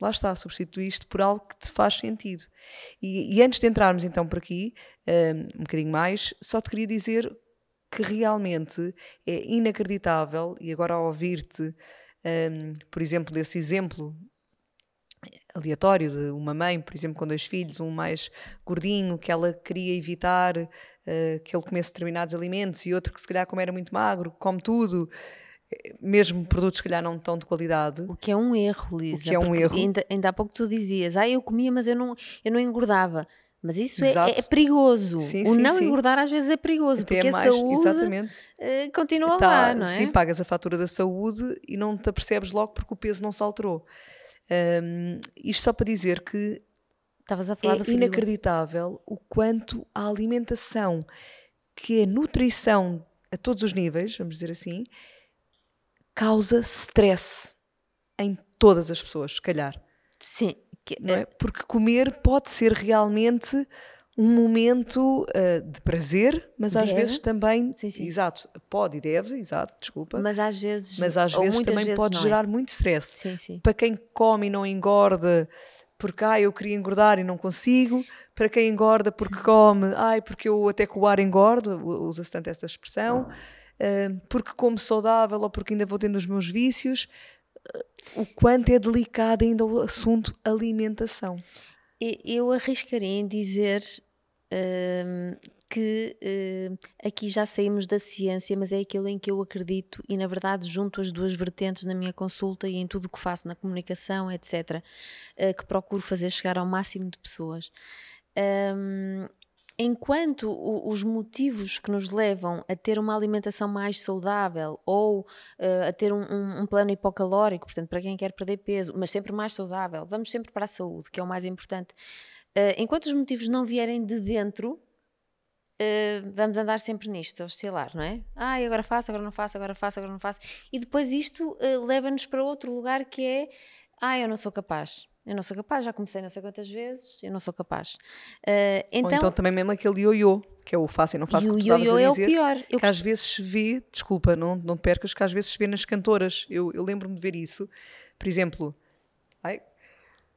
lá está, substituíste por algo que te faz sentido. E, e antes de entrarmos então por aqui, um, um bocadinho mais, só te queria dizer que realmente é inacreditável, e agora ao ouvir-te, um, por exemplo, desse exemplo aleatório de uma mãe, por exemplo, com dois filhos, um mais gordinho, que ela queria evitar uh, que ele comesse determinados alimentos, e outro que se calhar como era muito magro, come tudo, mesmo produtos que calhar não tão de qualidade. O que é um erro, Lisa. O que é um erro. Ainda, ainda há pouco tu dizias, ah, eu comia, mas eu não, eu não engordava. Mas isso é, é, perigoso. Sim, o sim, não sim. engordar às vezes é perigoso, Até porque é mais, a saúde exatamente. Uh, continua tá, lá, não é? Sim, pagas a fatura da saúde e não te apercebes logo porque o peso não se alterou. Um, isto só para dizer que Estavas a falar é do inacreditável o quanto a alimentação, que é nutrição a todos os níveis, vamos dizer assim, causa stress em todas as pessoas, se calhar. Sim. Não é? Porque comer pode ser realmente um momento uh, de prazer, mas deve. às vezes também, sim, sim. exato, pode e deve, exato, desculpa. Mas às vezes, mas às vezes também vezes pode gerar é. muito stress. Sim. Para quem come e não engorda, porque ah, eu queria engordar e não consigo, para quem engorda porque come, ai, porque eu até com o ar engordo, usa-se tanto esta expressão porque como saudável ou porque ainda vou tendo os meus vícios, o quanto é delicado ainda o assunto alimentação. Eu arriscaria em dizer que uh, aqui já saímos da ciência, mas é aquilo em que eu acredito e, na verdade, junto as duas vertentes na minha consulta e em tudo o que faço na comunicação, etc., uh, que procuro fazer chegar ao máximo de pessoas. Um, enquanto os motivos que nos levam a ter uma alimentação mais saudável ou uh, a ter um, um, um, plano hipocalórico, portanto, para quem quer perder peso, mas sempre mais saudável, vamos sempre para a saúde, que é o mais importante. Uh, enquanto os motivos não vierem de dentro, uh, vamos andar sempre nisto, oscilar, não é? Ah, agora faço, agora não faço, agora faço, agora não faço. E depois isto leva-nos para outro lugar que é, ah, eu não sou capaz eu não sou capaz, já comecei não sei quantas vezes, eu não sou capaz. Uh, então, Ou então também mesmo aquele ioiô, que é o faço e não faço, e o ioiô é o pior. Eu que gost... às vezes se vê, desculpa, não, não te percas, que às vezes se vê nas cantoras. Eu, eu lembro-me de ver isso. Por exemplo, ai,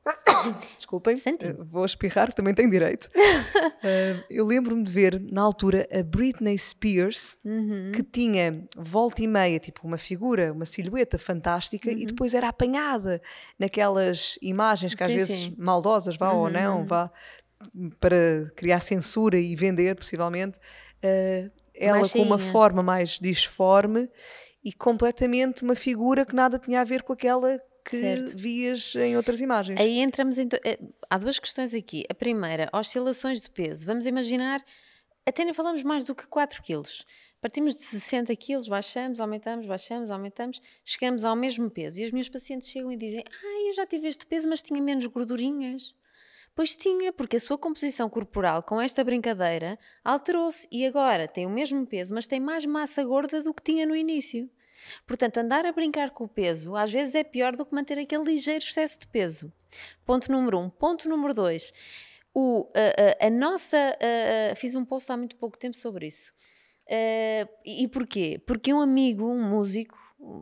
Desculpem, eh, vou espirrar, também tenho direito. uh, eu lembro-me de ver, na altura, a Britney Spears, uhum. que tinha volta e meia, tipo uma figura, uma silhueta fantástica, uhum. e depois era apanhada naquelas imagens que às sim, vezes sim. maldosas, vá uhum. ou não, uhum. vá para criar censura e vender, possivelmente. Uh, ela com uma forma mais disforme e completamente uma figura que nada tinha a ver com aquela que certo. vias em outras imagens. Aí entramos em. Eh, há duas questões aqui. A primeira, oscilações de peso. Vamos imaginar, até nem falamos mais do que 4 quilos. Partimos de 60 quilos, baixamos, aumentamos, baixamos, aumentamos, chegamos ao mesmo peso. E os meus pacientes chegam e dizem: Ah, eu já tive este peso, mas tinha menos gordurinhas. Pois tinha, porque a sua composição corporal com esta brincadeira alterou-se e agora tem o mesmo peso, mas tem mais massa gorda do que tinha no início. Portanto, andar a brincar com o peso às vezes é pior do que manter aquele ligeiro excesso de peso. Ponto número um. Ponto número dois. O, a, a, a nossa. A, fiz um post há muito pouco tempo sobre isso. Uh, e porquê? Porque um amigo, um músico,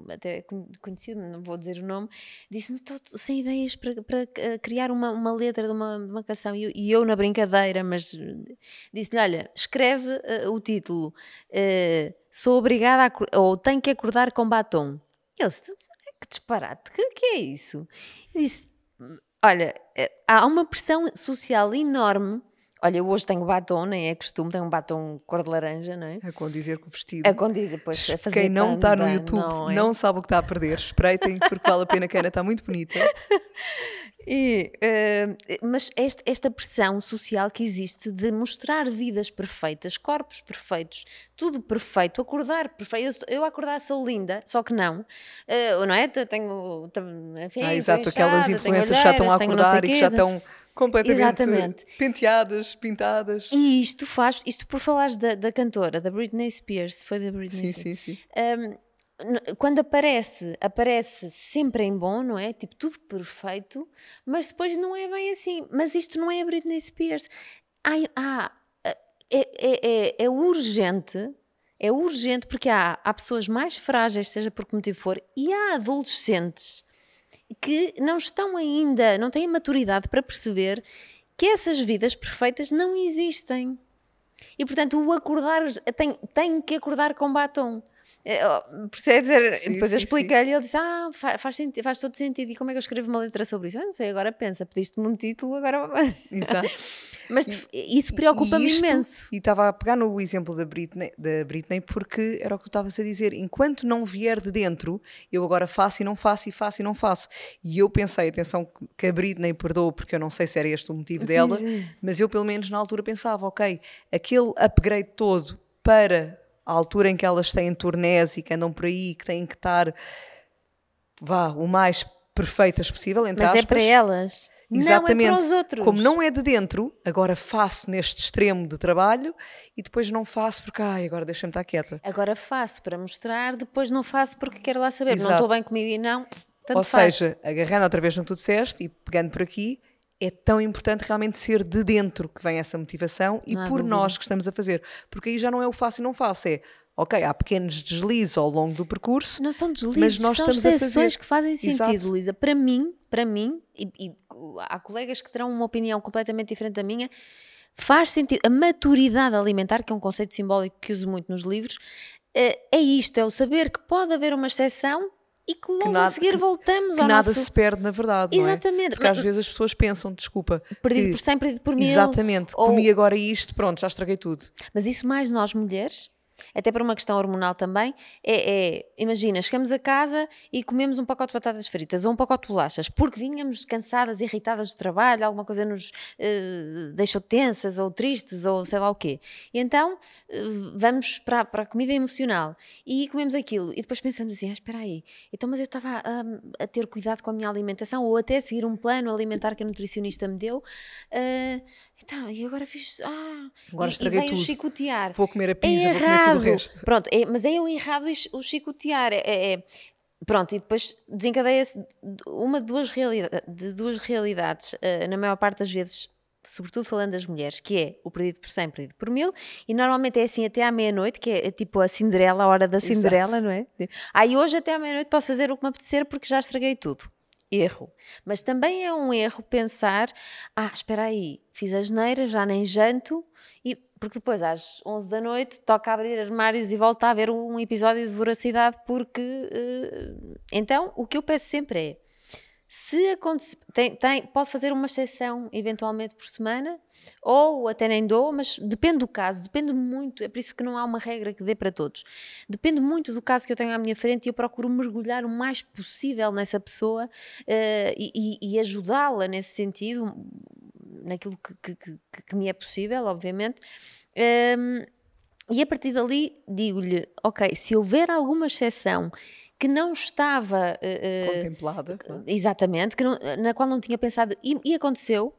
até conhecido, não vou dizer o nome, disse-me: estou sem ideias para, para eh, criar uma, uma letra de uma, uma canção. E eu, e eu, na brincadeira, mas disse-lhe: Olha, escreve uh, o título, uh, Sou obrigada a, ou Tenho que acordar com batom. E ele disse: Que disparate, que, que é isso? Eu disse: Olha, há uma pressão social enorme Olha, eu hoje tenho batom, nem é costume, tenho um batom cor de laranja, não é? A condizer com o vestido. A condizer, pois, a fazer Quem não está no YouTube não, é? não, sabe o que está a perder. Espreitem, porque vale a pena, que a Ana está muito bonita. E, uh, mas esta, esta, pressão social que existe de mostrar vidas perfeitas, corpos perfeitos, tudo perfeito, acordar perfeito. Eu, eu acordar sou linda, só que não, uh, não é? Tenho, enfim, ah, exato, aquelas influências que já estão a acordar e que já estão completamente Exatamente. penteadas, pintadas. E isto faz, isto por falares da, da cantora, da Britney Spears, foi da Britney Sim, Spears. sim, sim. Um, quando aparece, aparece sempre em bom, não é? Tipo, tudo perfeito, mas depois não é bem assim. Mas isto não é a Britney Spears. Há, é, é, é, é urgente, é urgente porque há, há pessoas mais frágeis, seja por que motivo for, e há adolescentes que não estão ainda, não têm maturidade para perceber que essas vidas perfeitas não existem. E portanto, o acordar, tem, tem que acordar com batom. É, percebes? Sim, Depois sim, eu expliquei-lhe e ele disse: Ah, faz, sentido, faz todo sentido. E como é que eu escrevo uma letra sobre isso? Eu não sei, agora pensa, pediste-me um título, agora. Exato. Mas isso preocupa-me imenso. E estava a pegar no exemplo da Britney, da Britney porque era o que tu estavas a dizer. Enquanto não vier de dentro, eu agora faço e não faço e faço e não faço. E eu pensei, atenção, que a Britney perdoou, porque eu não sei se era este o motivo dela, sim. mas eu pelo menos na altura pensava, ok, aquele upgrade todo para a altura em que elas têm turnés e que andam por aí, que têm que estar vá, o mais perfeitas possível, entre Mas aspas. é para elas. Exatamente. Não é para os outros. Como não é de dentro, agora faço neste extremo de trabalho e depois não faço porque, ai, agora deixa-me estar quieta. Agora faço para mostrar, depois não faço porque quero lá saber. Exato. Não estou bem comigo e não. Tanto Ou faz. seja, agarrando outra vez no que tu disseste e pegando por aqui, é tão importante realmente ser de dentro que vem essa motivação e por nós que estamos a fazer. Porque aí já não é o faço e não faço, é ok, há pequenos deslizes ao longo do percurso. Não são deslizes, mas nós são fazer... que fazem sentido, Exato. Luísa. Para mim, para mim, e, e há colegas que terão uma opinião completamente diferente da minha, faz sentido. A maturidade alimentar, que é um conceito simbólico que uso muito nos livros, eh, é isto, é o saber que pode haver uma exceção e que logo que nada, a seguir voltamos que ao nada nosso... se perde na verdade, Exatamente. É? Porque às vezes as pessoas pensam, desculpa... Perdido que, por 100, perdido por mil. Exatamente, ou... comi agora isto, pronto, já estraguei tudo. Mas isso mais nós mulheres até por uma questão hormonal também, é, é, imagina, chegamos a casa e comemos um pacote de batatas fritas ou um pacote de bolachas, porque vínhamos cansadas, irritadas do trabalho, alguma coisa nos uh, deixou tensas ou tristes ou sei lá o quê. E então uh, vamos para, para a comida emocional e comemos aquilo e depois pensamos assim, ah, espera aí, então mas eu estava a, a, ter cuidado com a minha alimentação ou até seguir um plano alimentar que a nutricionista me deu, uh, então, e agora fiz. Ah, agora estraguei e tudo. chicotear. Vou comer a pizza, é vou comer tudo o resto. Pronto, é, mas é eu errado o chicotear. É, é, é, pronto, e depois desencadeia-se uma de duas, realidade, de duas realidades, uh, na maior parte das vezes, sobretudo falando das mulheres, que é o perdido por 100, perdido por mil, e normalmente é assim até à meia-noite, que é, é, tipo a Cinderela, a hora da Cinderela, Exato. não é? Aí ah, hoje até à meia-noite posso fazer o que me apetecer porque já estraguei tudo erro. Mas também é um erro pensar: ah, espera aí, fiz a geneira, já nem janto, e, porque depois às 11 da noite toca abrir armários e volta a ver um episódio de voracidade, porque. Uh, então, o que eu peço sempre é se acontecer, tem, tem, pode fazer uma exceção eventualmente por semana, ou até nem dou, mas depende do caso, depende muito, é por isso que não há uma regra que dê para todos. Depende muito do caso que eu tenho à minha frente e eu procuro mergulhar o mais possível nessa pessoa uh, e, e ajudá-la nesse sentido, naquilo que, que, que, que, me é possível, obviamente. Um, ehm, e a partir dali digo-lhe: ok, se houver alguma exceção que não estava uh, contemplada, claro. exatamente, que não, na qual não tinha pensado e, e, aconteceu.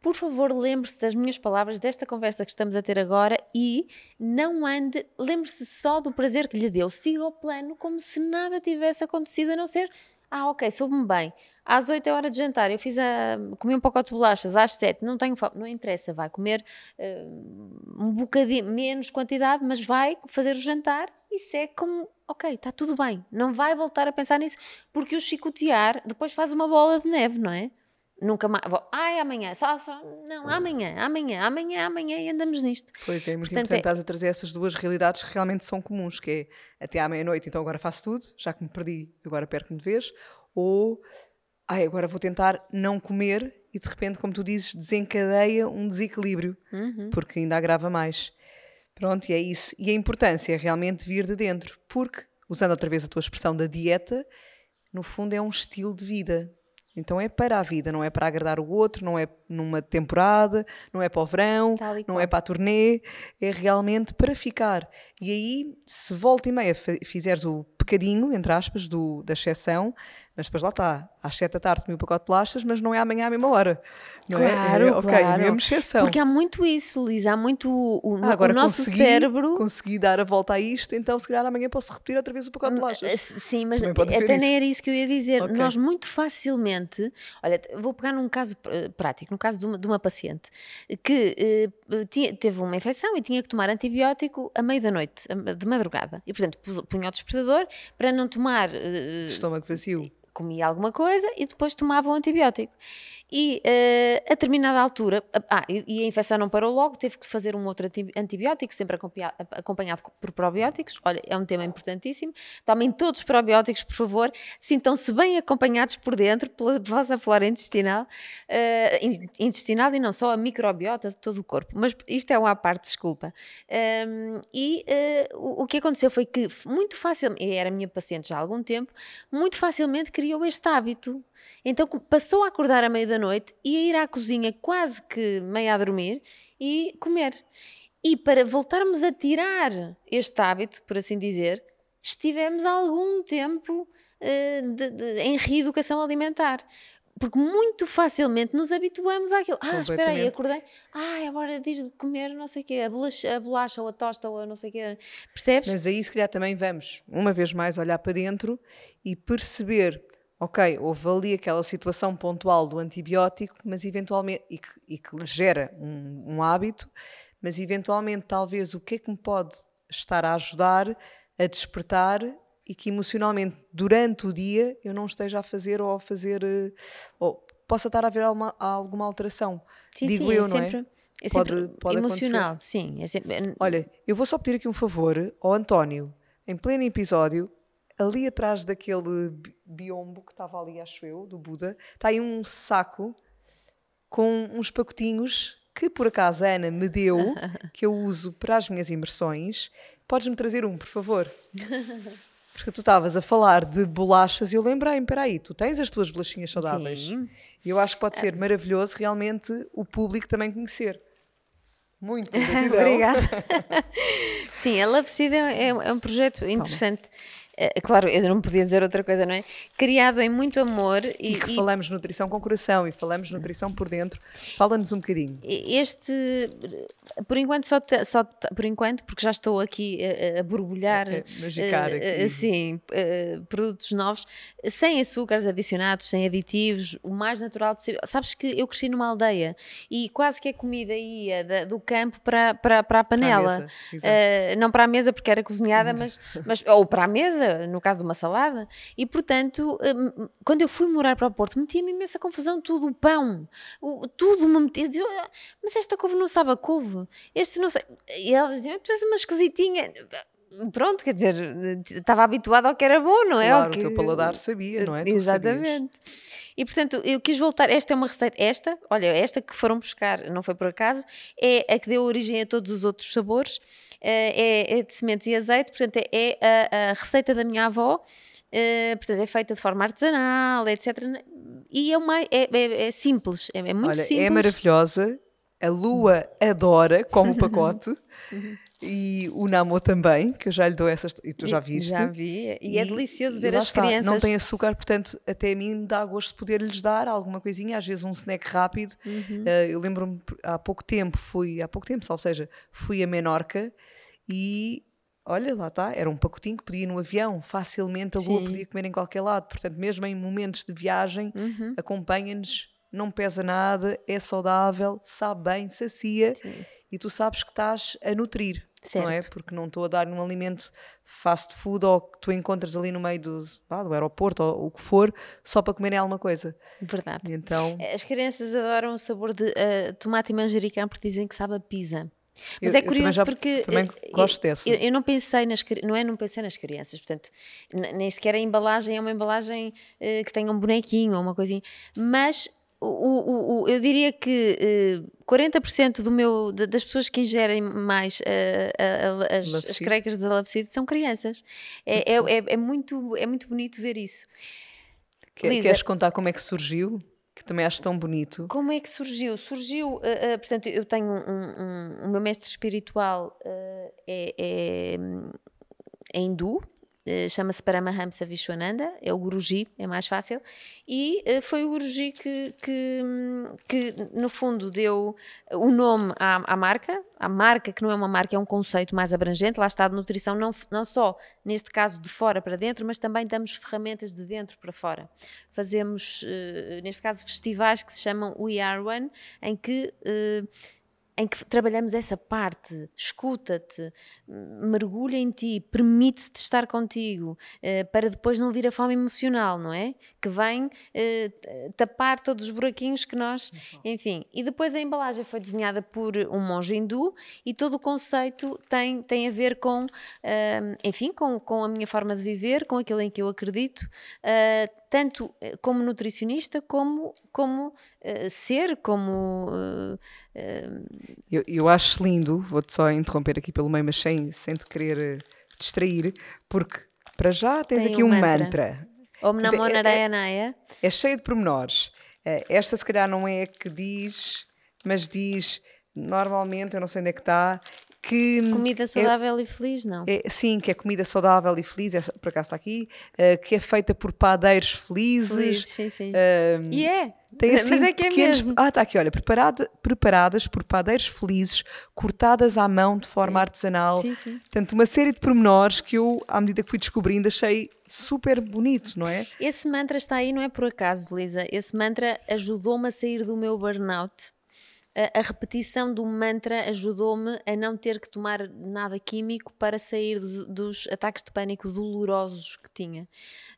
por favor, lembre-se das minhas palavras, desta conversa que estamos a ter agora e não ande, lembre-se só do prazer que lhe deu. Siga o plano como se nada tivesse acontecido, a não ser, ah, ok, soube-me bem. Às 8 é hora de jantar, eu fiz a, comi um pacote de bolachas, às 7, não tenho fome, não interessa, vai comer uh, um bocadinho, menos quantidade, mas vai fazer o jantar e segue como, ok, está tudo bem. Não vai voltar a pensar nisso, porque o chicotear depois faz uma bola de neve, não é? Nunca mais. Vou, Ai, amanhã, só, só. Não, amanhã, amanhã, amanhã, amanhã e andamos nisto. Pois é, muito Portanto, importante é... estás a trazer essas duas realidades que realmente são comuns, que é até à meia-noite, então agora faço tudo, já que me perdi, agora perco-me de vez, ou ai, agora vou tentar não comer e de repente, como tu dizes, desencadeia um desequilíbrio, uhum. porque ainda agrava mais. Pronto, e é isso. E a importância é realmente vir de dentro, porque, usando outra vez a tua expressão da dieta, no fundo é um estilo de vida então é para a vida, não é para agradar o outro, não é numa temporada, não é para o verão, não é para a turnê, é realmente para ficar. E aí, se volta e meia fizeres o pecadinho, entre aspas, do, da exceção, mas depois lá está, às 7 da tarde comi um pacote de bolachas, mas não é amanhã à mesma hora. Não claro, é? é ok, claro. mesmo exceção. Porque há muito isso, Lisa, há muito o, ah, agora o nosso consegui, cérebro. Consegui dar a volta a isto, então se calhar amanhã posso repetir outra vez o pacote de bolachas. Eh, sim, mas até nem era isso que eu ia dizer. Okay. Nós muito facilmente, olha, vou pegar num caso eh, prático, no caso de uma, de uma paciente que eh, tinha, teve uma infecção e tinha que tomar antibiótico à meia da noite, de madrugada. E, portanto, punha o despertador para não tomar. Uh, estômago vazio comia alguma coisa e depois tomava o antibiótico. E uh, a determinada altura, ah, e a infecção não parou logo, teve que fazer um outro antibiótico, sempre acompanhado por probióticos. Olha, é um tema importantíssimo. Tomem todos os probióticos, por favor. Sintam-se bem acompanhados por dentro, pela vossa flora intestinal, uh, intestinal e não só a microbiota de todo o corpo. Mas isto é uma parte, desculpa. Um, ehm, e uh, o, o que aconteceu foi que, muito facilmente, era minha paciente já há algum tempo, muito facilmente criou este hábito então passou a acordar à meia da noite e a ir à cozinha quase que meia a dormir e comer. E para voltarmos a tirar este hábito, por assim dizer, estivemos algum tempo uh, de, de, em reeducação alimentar. Porque muito facilmente nos habituamos àquilo. Ah, espera aí, acordei. Ah, é hora de ir comer não sei o quê, a bolacha, a bolacha ou a tosta ou a não sei o quê. Percebes? Mas aí se calhar também vamos, uma vez mais, olhar para dentro e perceber ok, houve ali aquela situação pontual do antibiótico, mas eventualmente, e que, e que gera um, um, hábito, mas eventualmente talvez o que é que me pode estar a ajudar a despertar e que emocionalmente durante o dia eu não esteja a fazer ou a fazer, eh, ou possa estar a haver alguma, alguma alteração. Sim, Digo sim, eu, é não sempre, é? é pode, pode emocional, acontecer. sim. É sempre... Olha, eu vou só pedir aqui um favor ao António, em pleno episódio, ali atrás daquele biombo que estava ali, acho eu, do Buda, está aí um saco com uns pacotinhos que por acaso a Ana me deu, que eu uso para as minhas imersões. Podes-me trazer um, por favor? Porque tu estavas a falar de bolachas e eu lembrei-me, espera aí, tu tens as tuas bolachinhas saudáveis. Sim. E eu acho que pode ser maravilhoso realmente o público também conhecer. Muito Obrigada. Sim, a Love Seed é, é um projeto interessante. Toma é, claro, eu não podia dizer outra coisa, não é? Criado em muito amor e, e que e... falamos nutrição com coração e falamos nutrição por dentro. Fala-nos um bocadinho. Este, por enquanto, só, só por enquanto, porque já estou aqui a, a borbulhar, é, é, magicar aqui. Assim, uh, produtos novos, sem açúcares adicionados, sem aditivos, o mais natural possível. Sabes que eu cresci numa aldeia e quase que a comida ia da, do campo para, para, para a panela. Para a uh, não para a mesa porque era cozinhada, mas, mas ou para a mesa no caso de uma salada, e portanto, hum, quando eu fui morar para o Porto, metia-me imensa confusão, tudo, o pão, o, tudo me metia, dizia, mas esta couve não sabe a couve, este não sei, e ela dizia, tu és uma esquisitinha, pronto, quer dizer, estava habituada ao que era bom, não é? Claro, que... o teu paladar sabia, não é? Exatamente. E portanto, eu quis voltar. Esta é uma receita, esta, olha, esta que foram buscar, não foi por acaso, é a que deu origem a todos os outros sabores. Eh, é, é de sementes e azeite, portanto, é, é a, a receita da minha avó. Uh, portanto, é feita de forma artesanal, etc. E é, uma, é, é, é simples, é, é muito Olha, simples. É maravilhosa, a Lua adora, como o pacote. Uhum. E o Namo também, que eu já lhe dou essas. E tu já viste? Já vi. E, é delicioso ver as está, crianças. Não tem açúcar, portanto, até a mim me dá gosto de poder-lhes dar alguma coisinha, às vezes um snack rápido. Uhum. Uh, eu lembro-me, há pouco tempo, fui, há pouco tempo, ou seja, fui a Menorca e. Olha, lá está, era um pacotinho que podia ir no avião, facilmente a lua Sim. podia comer em qualquer lado. Portanto, mesmo em momentos de viagem, Uhum. acompanha-nos, não pesa nada, é saudável, sabe bem, sacia Sim. e tu sabes que estás a nutrir, não é? Certo. Porque não estou a dar um alimento fast food ou que tu encontras ali no meio do, vá, do aeroporto ou o que for, só para comerem alguma coisa. Verdade. Então, As crianças adoram o sabor de eh, tomate e manjericão porque dizem que sabe a pizza. Mas Eu- é curioso já- porque também eh, gosto eu, dessa. Eu, eu não pensei nas não é não pensei nas crianças, portanto nem sequer a embalagem é uma embalagem eh, que tenha um bonequinho ou uma coisinha, mas o, o- o- eu diria que eh, 40% do meu, da- das pessoas que ingerem mais a- a- as, as crackers da são crianças. É, é, é- é muito, é muito bonito ver isso. que- Lisa. queres contar como é que surgiu? Que também acho tão bonito. Como é que surgiu? Surgiu, ah, portanto, eu tenho um, um- o meu mestre espiritual é, é, é hindu, chama-se Paramahamsa Vishwananda, é o Guruji, é mais fácil, e ah, foi o Guruji que, que, que, no fundo deu o nome à, à marca, a marca que não é uma marca, é um conceito mais abrangente, lá está a nutrição não, não só, neste caso, de fora para dentro, mas também damos ferramentas de dentro para fora. Fazemos, eh, neste caso, festivais que se chamam We Are One, em que eh, em que trabalhamos essa parte, escuta-te, mergulha em ti, permite-te estar contigo, eh, para depois não vir a fome emocional, não é? Que vem eh, tapar todos os buraquinhos que nós. Enfim. E depois a embalagem foi desenhada por um monge hindu e todo o conceito tem, tem a ver com, ah, enfim, com, com a minha forma de viver, com aquilo em que eu acredito, tanto eh, como nutricionista, como, como eh, ser, como. eh, Eu, eu acho lindo, vou-te só interromper aqui pelo meio, mas sem, sem te querer distrair, porque para já tens Tem aqui um um mantra. Om Namo é- é- Narayanaya. É cheio de pormenores. Esta, se calhar, não é a que diz, mas diz normalmente, eu não sei onde é que está, que. Comida saudável e feliz, não? é- sim, que é comida saudável e feliz, essa, por acaso está aqui, eh, que é feita por padeiros felizes. Feliz, sim, sim. eh, e é. tem assim Mas é que é pequenos- mesmo. Ah, está aqui, olha, preparada, preparadas por padeiros felizes, cortadas à mão de forma artesanal. Sim, sim. Portanto, uma série de pormenores que eu, à medida que fui descobrindo, achei super bonito, não é? Esse mantra está aí, não é por acaso, Lisa. Esse mantra ajudou-me a sair do meu burnout. A, repetição do mantra ajudou-me a não ter que tomar nada químico para sair dos, dos ataques de pânico dolorosos que tinha.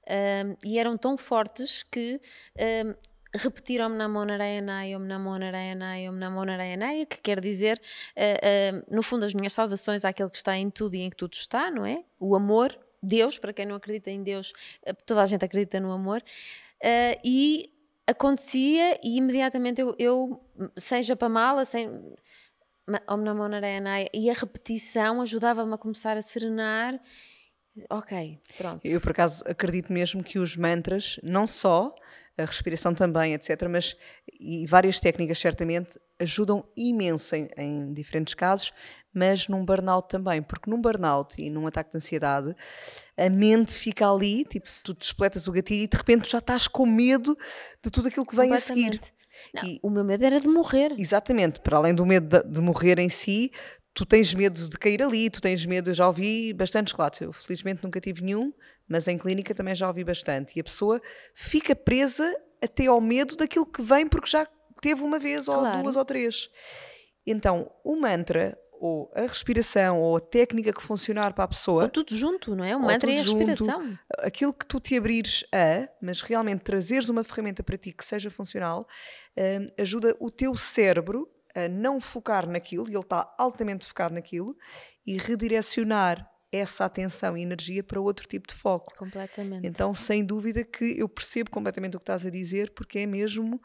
Ahm, e eram tão fortes que ahm, repetir Om Namo Narayanaya, Om Namo Narayanaya, Om Namo Narayanaya, que quer dizer, ah, ah, no fundo, as minhas saudações àquele que está em tudo e em que tudo está, não é? O amor, Deus, para quem não acredita em Deus, ah, toda a gente acredita no amor. Ah, e acontecia e imediatamente eu, eu seja para mala, sem... E a repetição ajudava-me a começar a serenar. Ok, pronto. Eu, por acaso, acredito mesmo que os mantras, não só, a respiração também, etc., mas e várias técnicas, certamente, ajudam imenso em, em diferentes casos, mas num burnout também, porque num burnout e num ataque de ansiedade, a mente fica ali, tipo, tu despletas o gatilho e de repente já estás com medo de tudo aquilo que vem a seguir. Não, E- O meu medo era de morrer. Exatamente, para além do medo de, de morrer em si, tu tens medo de cair ali, tu tens medo, eu já ouvi bastantes relatos, eu felizmente nunca tive nenhum, mas em clínica também já ouvi bastante, e a pessoa fica presa até ao medo daquilo que vem porque já teve uma vez, ou Claro. duas ou três. Então, o mantra, ou a respiração, ou a técnica que funcionar para a pessoa, Ou tudo junto, não é? O mantra e a tudo junto. respiração. aquilo que tu te abrires a, mas realmente trazeres uma ferramenta para ti que seja funcional, hum, ajuda o teu cérebro a não focar naquilo, e ele está altamente focado naquilo, e redirecionar essa atenção e energia para outro tipo de foco. Completamente. Então, sem dúvida que eu percebo completamente o que estás a dizer, porque é mesmo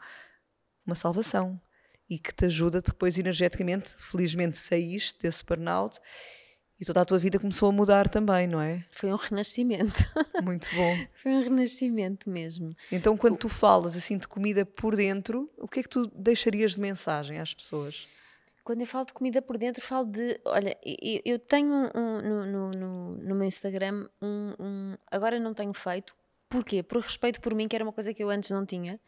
uma salvação e que te ajuda depois energeticamente. Felizmente saíste desse burnout e toda a tua vida começou a mudar também, não é? Foi um renascimento. Muito bom. Foi um renascimento mesmo. Então, quando tu falas assim de comida por dentro, o que é que tu deixarias de mensagem às pessoas? quando eu falo de comida por dentro, falo de. Olha, eu, eu tenho um, no, no, no, no, meu Instagram um, um. Agora não tenho feito. Porquê? Por respeito por mim, que era uma coisa que eu antes não tinha.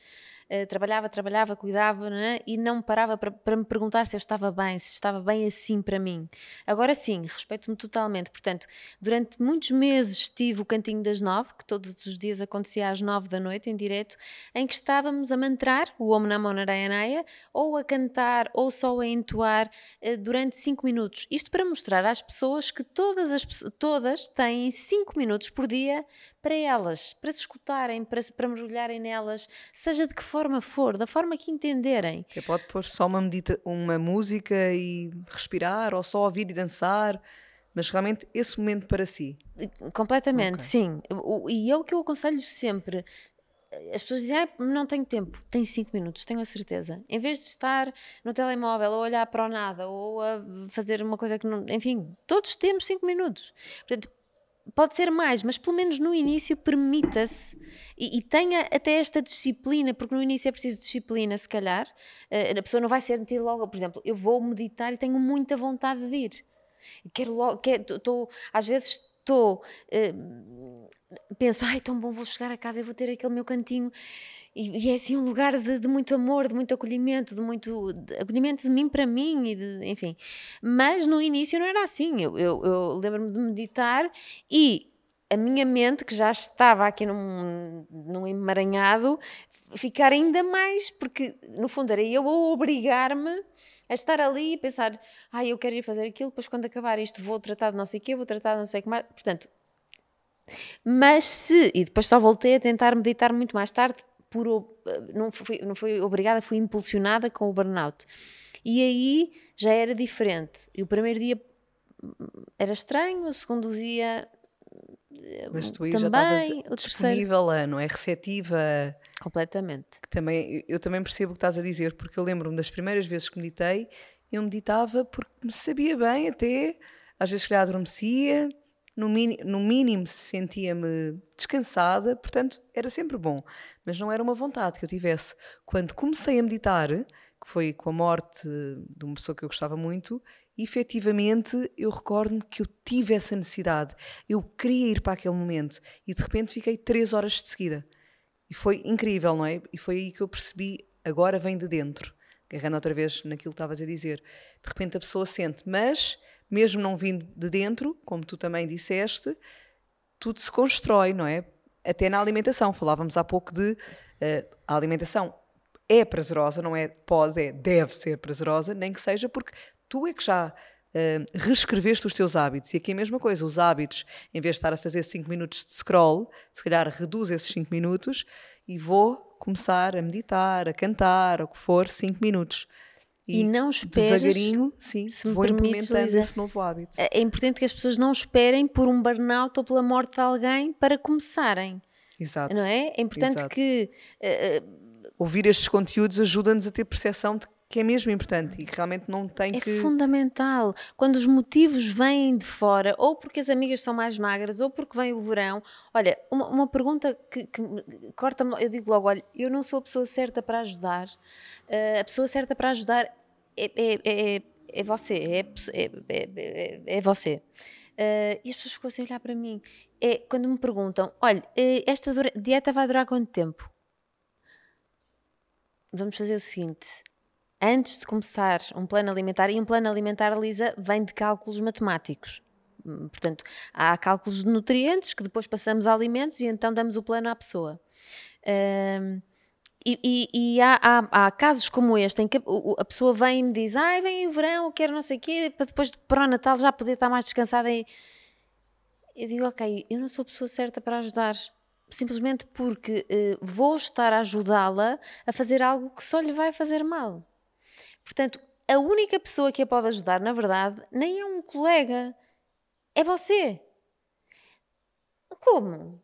Uh, trabalhava, trabalhava, cuidava né? e não parava para, me perguntar se eu estava bem, se estava bem assim para mim. Agora sim, respeito-me totalmente. Portanto, durante muitos meses tive o Cantinho das Nove, que todos os dias acontecia às nove da noite, em direto, em que estávamos a mantrar o Om Namo Narayanaya, ou a cantar, ou só a entoar uh, durante cinco minutos. Isto para mostrar às pessoas que todas, as, todas têm cinco minutos por dia para elas, para se escutarem, para, para mergulharem nelas, seja de que forma for, da forma que entenderem. Que pode pôr só uma, medita uma música e respirar, ou só ouvir e dançar, mas realmente esse momento para si. Completamente, okay. sim. E é o que eu aconselho sempre. As pessoas dizem, ah, não tenho tempo. Tem 5 minutos, tenho a certeza. Em vez de estar no telemóvel ou olhar para o nada ou a fazer uma coisa que não. Enfim, todos temos 5 minutos. Portanto, pode ser mais, mas pelo menos no início permita-se e, e, tenha até esta disciplina, porque no início é preciso disciplina, se calhar. Uh, a pessoa não vai sentir logo, por exemplo, eu vou meditar e tenho muita vontade de ir. Quero logo, quero, às vezes estou, uh, penso, ai, tão bom, vou chegar a casa e vou ter aquele meu cantinho e, é assim um lugar de, de, muito amor, de muito acolhimento, de muito de, acolhimento de mim para mim, e de, enfim. Mas no início não era assim. Eu, eu, eu lembro-me de meditar e a minha mente, que já estava aqui num, num emaranhado, ficar ainda mais, porque no fundo era eu a obrigar-me a estar ali e pensar, ah, eu quero ir fazer aquilo, depois quando acabar isto vou tratar de não sei o quê, vou tratar de não sei o que mais. Portanto, mas se, e depois só voltei a tentar meditar muito mais tarde, por, não, fui, não fui obrigada, fui impulsionada com o burnout. E aí já era diferente. E o primeiro dia era estranho, o segundo dia mas tu aí também, já estavas disponível, terceiro... não é? Receptiva. Completamente. Também, eu também percebo o que estás a dizer, porque eu lembro-me das primeiras vezes que meditei, eu meditava porque me sabia bem até, às vezes que adormecia, no, no mínimo sentia-me descansada, portanto era sempre bom, mas não era uma vontade que eu tivesse. Quando comecei a meditar, que foi com a morte de uma pessoa que eu gostava muito, efetivamente eu recordo-me que eu tive essa necessidade. Eu queria ir para aquele momento e de repente fiquei três horas de seguida. E foi incrível, não é? E foi aí que eu percebi, agora vem de dentro. Agarrando outra vez naquilo que estavas a dizer. De repente a pessoa sente, mas mesmo não vindo de dentro, como tu também disseste, tudo se constrói, não é? Até na alimentação. Falávamos há pouco de uh, a alimentação é prazerosa, não é pode, é deve ser prazerosa, nem que seja porque tu é que já uh, reescreveste os teus hábitos. E aqui é a mesma coisa, os hábitos, em vez de estar a fazer 5 minutos de scroll, se calhar reduz esses 5 minutos e vou começar a meditar, a cantar, o que for, 5 minutos. E, e não esperes. Devagarinho, sim, se vou implementando esse novo hábito. É, é importante que as pessoas não esperem por um burnout ou pela morte de alguém para começarem. Exato. Não é? É importante Exato. que. Uh, Ouvir estes conteúdos ajuda-nos a ter percepção de que é mesmo importante e que realmente não tem é que. É fundamental. Quando os motivos vêm de fora, ou porque as amigas são mais magras, ou porque vem o verão. Olha, uma, uma pergunta que, que corta-me, eu digo logo: olha, eu não sou a pessoa certa para ajudar, uh, a pessoa certa para ajudar é, é, é, é você, é, é, é, é você. Uh, e as pessoas ficam assim a olhar para mim. É quando me perguntam: olha, eh, esta dieta vai durar quanto tempo? Vamos fazer o seguinte: antes de começar um plano alimentar, e um plano alimentar, Lisa, vem de cálculos matemáticos. Portanto, há cálculos de nutrientes que depois passamos a alimentos e então damos o plano à pessoa. Uh, e, e, e há, há, há, casos como este em que a pessoa vem e me diz: Ai, vem o verão, eu quero não sei o quê, para depois para o Natal já poder estar mais descansada. E eu digo: Ok, eu não sou a pessoa certa para ajudar, simplesmente porque uh, vou estar a ajudá-la a fazer algo que só lhe vai fazer mal. Portanto, a única pessoa que a pode ajudar, na verdade, nem é um colega, é você. Como?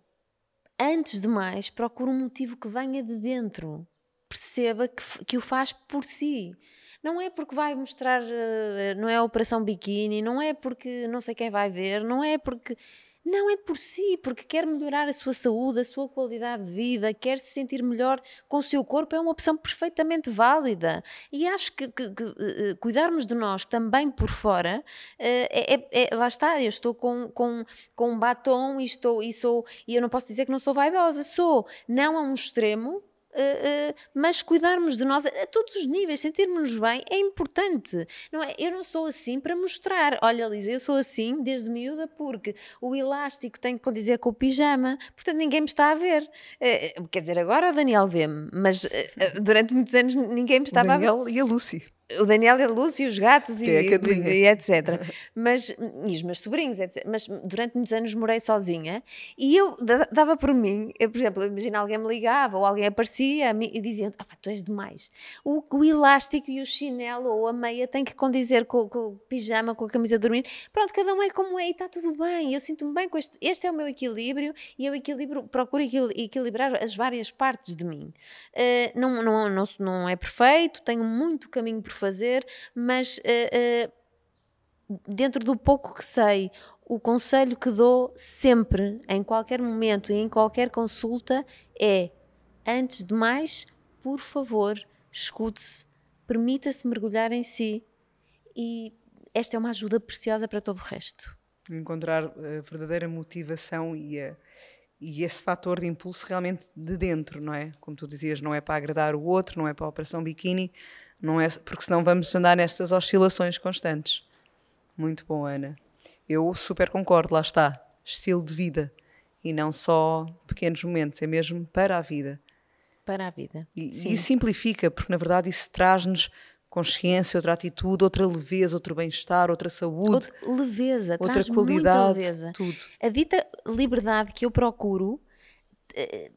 antes de mais, procure um motivo que venha de dentro. Perceba que, que o faz por si. Não é porque vai mostrar, uh, não é a operação biquíni, não é porque não sei quem vai ver, não é porque. Não é por si, porque quer melhorar a sua saúde, a sua qualidade de vida, quer se sentir melhor com o seu corpo, é uma opção perfeitamente válida. E acho que, que, que uh, cuidarmos de nós também por fora, uh, é, é, é, lá está, eu estou com, com, com um batom e, estou, e, sou, e eu não posso dizer que não sou vaidosa, sou, não a um extremo, Uh, uh, mas cuidarmos de nós a, todos os níveis, sentirmos-nos bem é importante. Não é? Eu não sou assim para mostrar. Olha, Lisa, eu sou assim desde miúda porque o elástico tem que condizer com o pijama, portanto ninguém me está a ver. Uh, quer dizer, agora o Daniel vê-me, mas durante muitos anos ninguém me estava a ver. E a Lucy o Daniel a Lúcia e os gatos e, é e, etc. Mas, e os meus sobrinhos, etc. Mas durante muitos anos morei sozinha e eu dava por mim, eu, por exemplo, imagina alguém me ligava ou alguém aparecia e dizia: ah, tu és demais. O, o, elástico e o chinelo ou a meia têm que condizer com, com, o pijama, com a camisa de dormir. Pronto, cada um é como é e está tudo bem. Eu sinto-me bem com este. Este é o meu equilíbrio e eu equilibro, procuro equilibrar as várias partes de mim. Uh, não, não, não, não é perfeito, tenho muito caminho por fazer, mas uh, uh, dentro do pouco que sei, o conselho que dou sempre, em qualquer momento e em qualquer consulta, é: antes de mais, por favor, escute-se, permita-se mergulhar em si e esta é uma ajuda preciosa para todo o resto. Encontrar a verdadeira motivação e, a, e esse fator de impulso realmente de dentro, não é? Como tu dizias, não é para agradar o outro, não é para a operação biquíni, não é, porque senão vamos andar nestas oscilações constantes. Muito bom, Ana. Eu super concordo, lá está. Estilo de vida. E não só pequenos momentos, é mesmo para a vida. Para a vida. E, e simplifica, porque na verdade isso traz-nos consciência, outra atitude, outra leveza, outro bem-estar, outra saúde. Outra leveza, outra qualidade, leveza. tudo. A dita liberdade que eu procuro eh,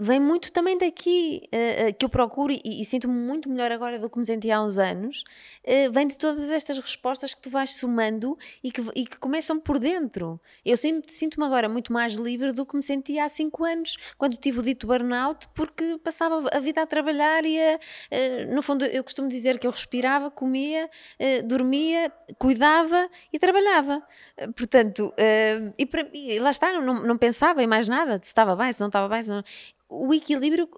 vem muito também daqui, uh, uh, que eu procuro e, e sinto-me muito melhor agora do que me senti há uns anos, uh, vem de todas estas respostas que tu vais somando e que, e que começam por dentro. Eu sinto-me sinto agora muito mais livre do que me sentia há cinco anos, quando tive o dito burnout, porque passava a vida a trabalhar e a, no fundo eu costumo dizer que eu respirava, comia, dormia, cuidava e trabalhava. Portanto, e, para, e lá está, não, não pensava em mais nada, se estava bem, se não estava bem, se não o equilíbrio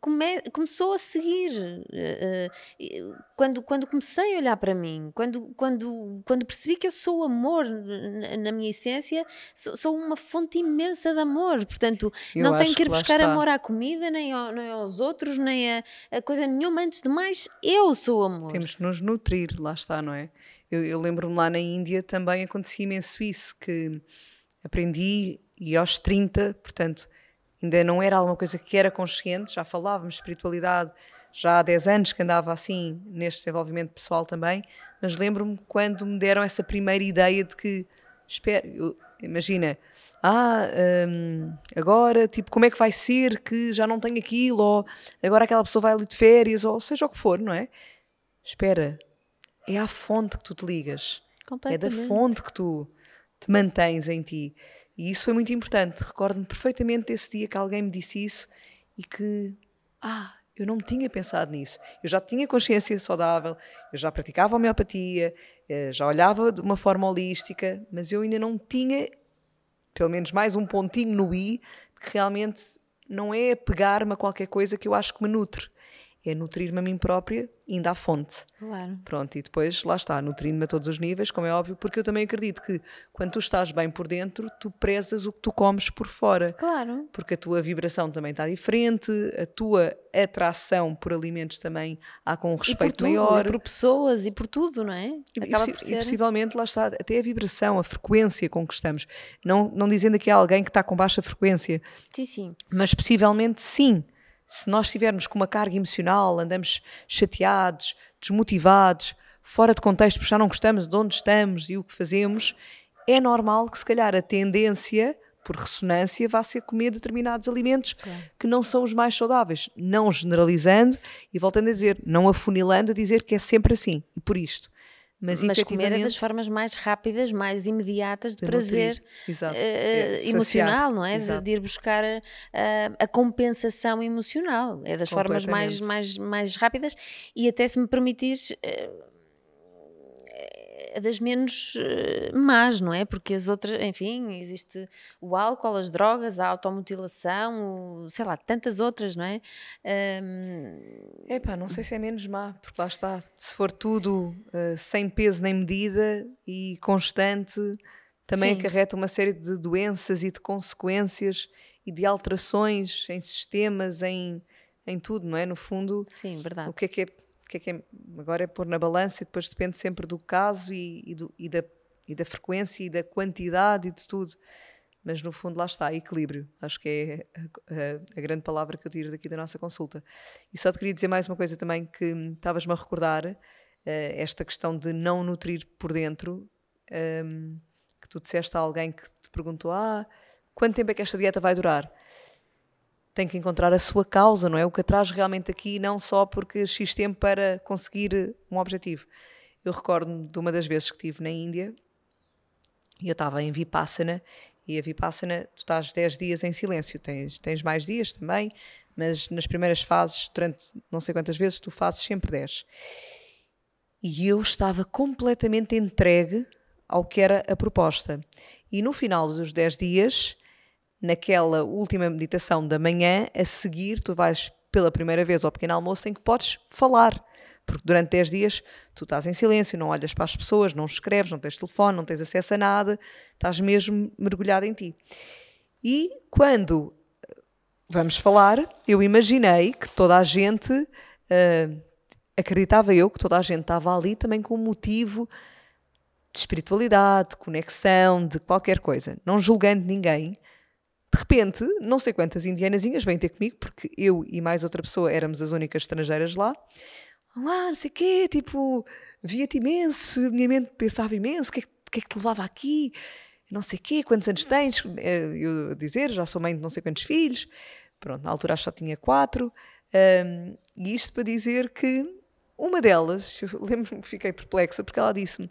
come, começou a seguir. Uh, quando, quando comecei a olhar para mim, quando, quando, quando percebi que eu sou amor na, na minha essência, sou, sou, uma fonte imensa de amor. Portanto, eu não tenho que ir buscar está. amor à comida, nem, ao, nem aos outros, nem a, a, coisa nenhuma. Antes de mais, eu sou amor. Temos que nos nutrir, lá está, não é? Eu, eu lembro-me lá na Índia também acontecia imenso isso, que aprendi e aos 30, portanto ainda não era alguma coisa que era consciente, já falávamos de espiritualidade já há 10 anos que andava assim neste desenvolvimento pessoal também, mas lembro-me quando me deram essa primeira ideia de que, espera, imagina, ah, hum, agora, tipo, como é que vai ser que já não tenho aquilo, ou agora aquela pessoa vai ali de férias, ou seja o que for, não é? Espera, é à fonte que tu te ligas, é da fonte que tu te mantens em ti. E isso foi muito importante. Recordo-me perfeitamente desse dia que alguém me disse isso e que, ah, eu não tinha pensado nisso. Eu já tinha consciência saudável, eu já praticava homeopatia, eh, já olhava de uma forma holística, mas eu ainda não tinha, pelo menos mais um pontinho no i, que realmente não é pegar-me a qualquer coisa que eu acho que me nutre é nutrir-me a mim própria, indo à fonte. Claro. Pronto, e depois, lá está, nutrindo-me a todos os níveis, como é óbvio, porque eu também acredito que quando tu estás bem por dentro, tu prezas o que tu comes por fora. Claro. Porque a tua vibração também está diferente, a tua atração por alimentos também há com um respeito e tudo, maior. E por pessoas e por tudo, não é? Acaba e, por ser... e possivelmente, lá está, até a vibração, a frequência com que estamos. Não, não dizendo que há alguém que está com baixa frequência. Sim, sim. Mas possivelmente sim se nós estivermos com uma carga emocional, andamos chateados, desmotivados, fora de contexto, porque já não gostamos de onde estamos e o que fazemos, é normal que se calhar a tendência, por ressonância, vá ser comer determinados alimentos claro. que não são os mais saudáveis. Não generalizando e voltando a dizer, não afunilando a dizer que é sempre assim e por isto. Mas, mas comer é das formas mais rápidas, mais imediatas de, de prazer uh, é, emocional, não é? De, de, ir buscar uh, a compensação emocional. É das formas mais, mais, mais rápidas e até se me permitires. Uh, das menos uh, más, não é? Porque as outras, enfim, existe o álcool, as drogas, a automutilação, o, sei lá, tantas outras, não é? Um... Epá, não sei se é menos má, porque lá está, se for tudo uh, sem peso nem medida e constante, também Sim. acarreta uma série de doenças e de consequências e de alterações em sistemas, em, em tudo, não é? No fundo, Sim, verdade. o que é que é que é que é, agora é pôr na balança e depois depende sempre do caso e, e, do, e, da, e da frequência e da quantidade e de tudo. Mas no fundo lá está, equilíbrio. Acho que é a, a, a, grande palavra que eu tiro daqui da nossa consulta. E só te queria dizer mais uma coisa também que estavas-me a recordar, uh, esta questão de não nutrir por dentro, um, ehm, que tu disseste a alguém que te perguntou, ah, quanto tempo é que esta dieta vai durar? Tem que encontrar a sua causa, não é? O que atrás realmente aqui, não só porque X tempo para conseguir um objetivo. Eu recordo-me de uma das vezes que estive na Índia e eu estava em Vipassana e a Vipassana, tu estás 10 dias em silêncio, tens, tens mais dias também, mas nas primeiras fases, durante não sei quantas vezes, tu fazes sempre 10. E eu estava completamente entregue ao que era a proposta. E no final dos 10 dias, naquela última meditação da manhã, a seguir tu vais pela primeira vez ao pequeno almoço em que podes falar. Porque durante 10 dias tu estás em silêncio, não olhas para as pessoas, não escreves, não tens telefone, não tens acesso a nada, estás mesmo mergulhado em ti. E quando vamos falar, eu imaginei que toda a gente, uh, acreditava eu que toda a gente estava ali também com um motivo de espiritualidade, de conexão, de qualquer coisa, não julgando ninguém, de repente, não sei quantas indianazinhas vêm ter comigo, porque eu e mais outra pessoa éramos as únicas estrangeiras lá. Lá, não sei o quê, tipo, via-te imenso, minha mente pensava imenso, o que, é, que é que te levava aqui? Não sei o quê, quantos anos tens? Eh, eu dizer, já sou mãe de não sei quantos filhos. Pronto, na altura só tinha quatro. Um, e isto para dizer que uma delas, lembro-me que fiquei perplexa, porque ela disse-me: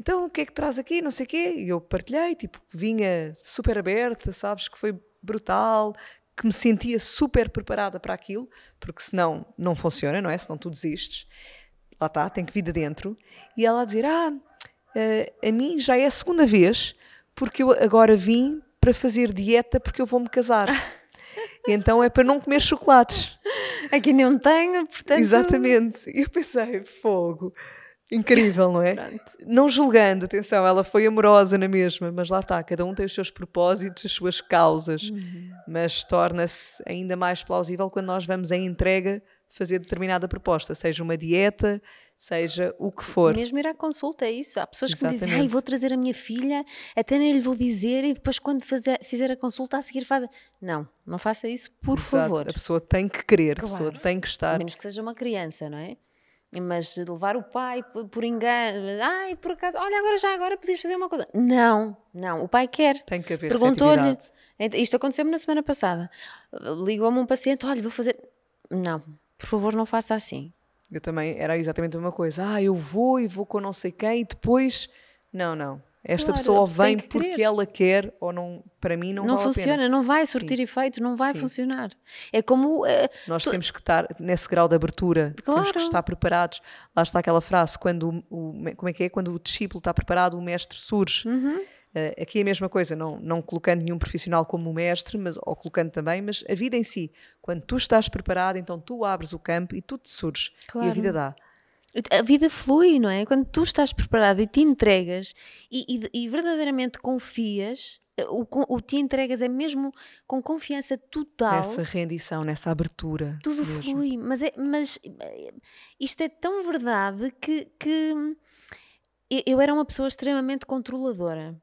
então o que é que traz aqui, não sei o quê, e eu partilhei, tipo, vinha super aberta, sabes, que foi brutal, que me sentia super preparada para aquilo, porque senão não funciona, não é? Senão tu desistes. Lá está, tem que vir de dentro. E ela a dizer, ah, eh, a mim já é a segunda vez, porque eu agora vim para fazer dieta porque eu vou-me casar. então é para não comer chocolates. Aqui não tenho, portanto... Exatamente. E eu pensei, fogo Incrível, não é? Pronto. Não julgando, atenção, ela foi amorosa na mesma, mas lá está, cada um tem os seus propósitos, as suas causas, uhum. mas torna-se ainda mais plausível quando nós vamos em entrega fazer determinada proposta, seja uma dieta, seja o que for. Mesmo ir à consulta, é isso. Há pessoas Exatamente. que me dizem, ai, vou trazer a minha filha, até nem lhe vou dizer e depois quando fazer, fizer a consulta a seguir faz. Não, não faça isso, por Exato. favor. A pessoa tem que querer, claro. a pessoa tem que estar. A menos que seja uma criança, não é? Mas levar o pai por engano, ai, por acaso, olha, agora já agora podias fazer uma coisa. Não, não, o pai quer. Tem que haver Perguntou-lhe, isto aconteceu-me na semana passada. Ligou-me um paciente, olha, vou fazer. Não, por favor, não faça assim. Eu também, era exatamente a mesma coisa. Ah, eu vou e vou com não sei quem e depois. Não, não. Esta claro, pessoa vem porque querer. ela quer ou não, para mim não, não vale funciona, não vai surtir Sim. efeito, não vai Sim. funcionar. É como uh, nós tu... temos que estar nesse grau de abertura, claro. temos que estar preparados. Lá está aquela frase quando o, o, como é que é quando o discípulo está preparado, o mestre surge. Uhum. Uh, aqui é a mesma coisa, não, não colocando nenhum profissional como mestre, mas, ou colocando também, mas a vida em si. Quando tu estás preparado, então tu abres o campo e tu te surges claro. e a vida dá a vida flui, não é? Quando tu estás preparado e te entregas e, e, e verdadeiramente confias, eh, o, o, te entregas é mesmo com confiança total. Nessa rendição, nessa abertura. Tudo mesmo. flui, mas, é, mas eh, isto é tão verdade que, que eu era uma pessoa extremamente controladora.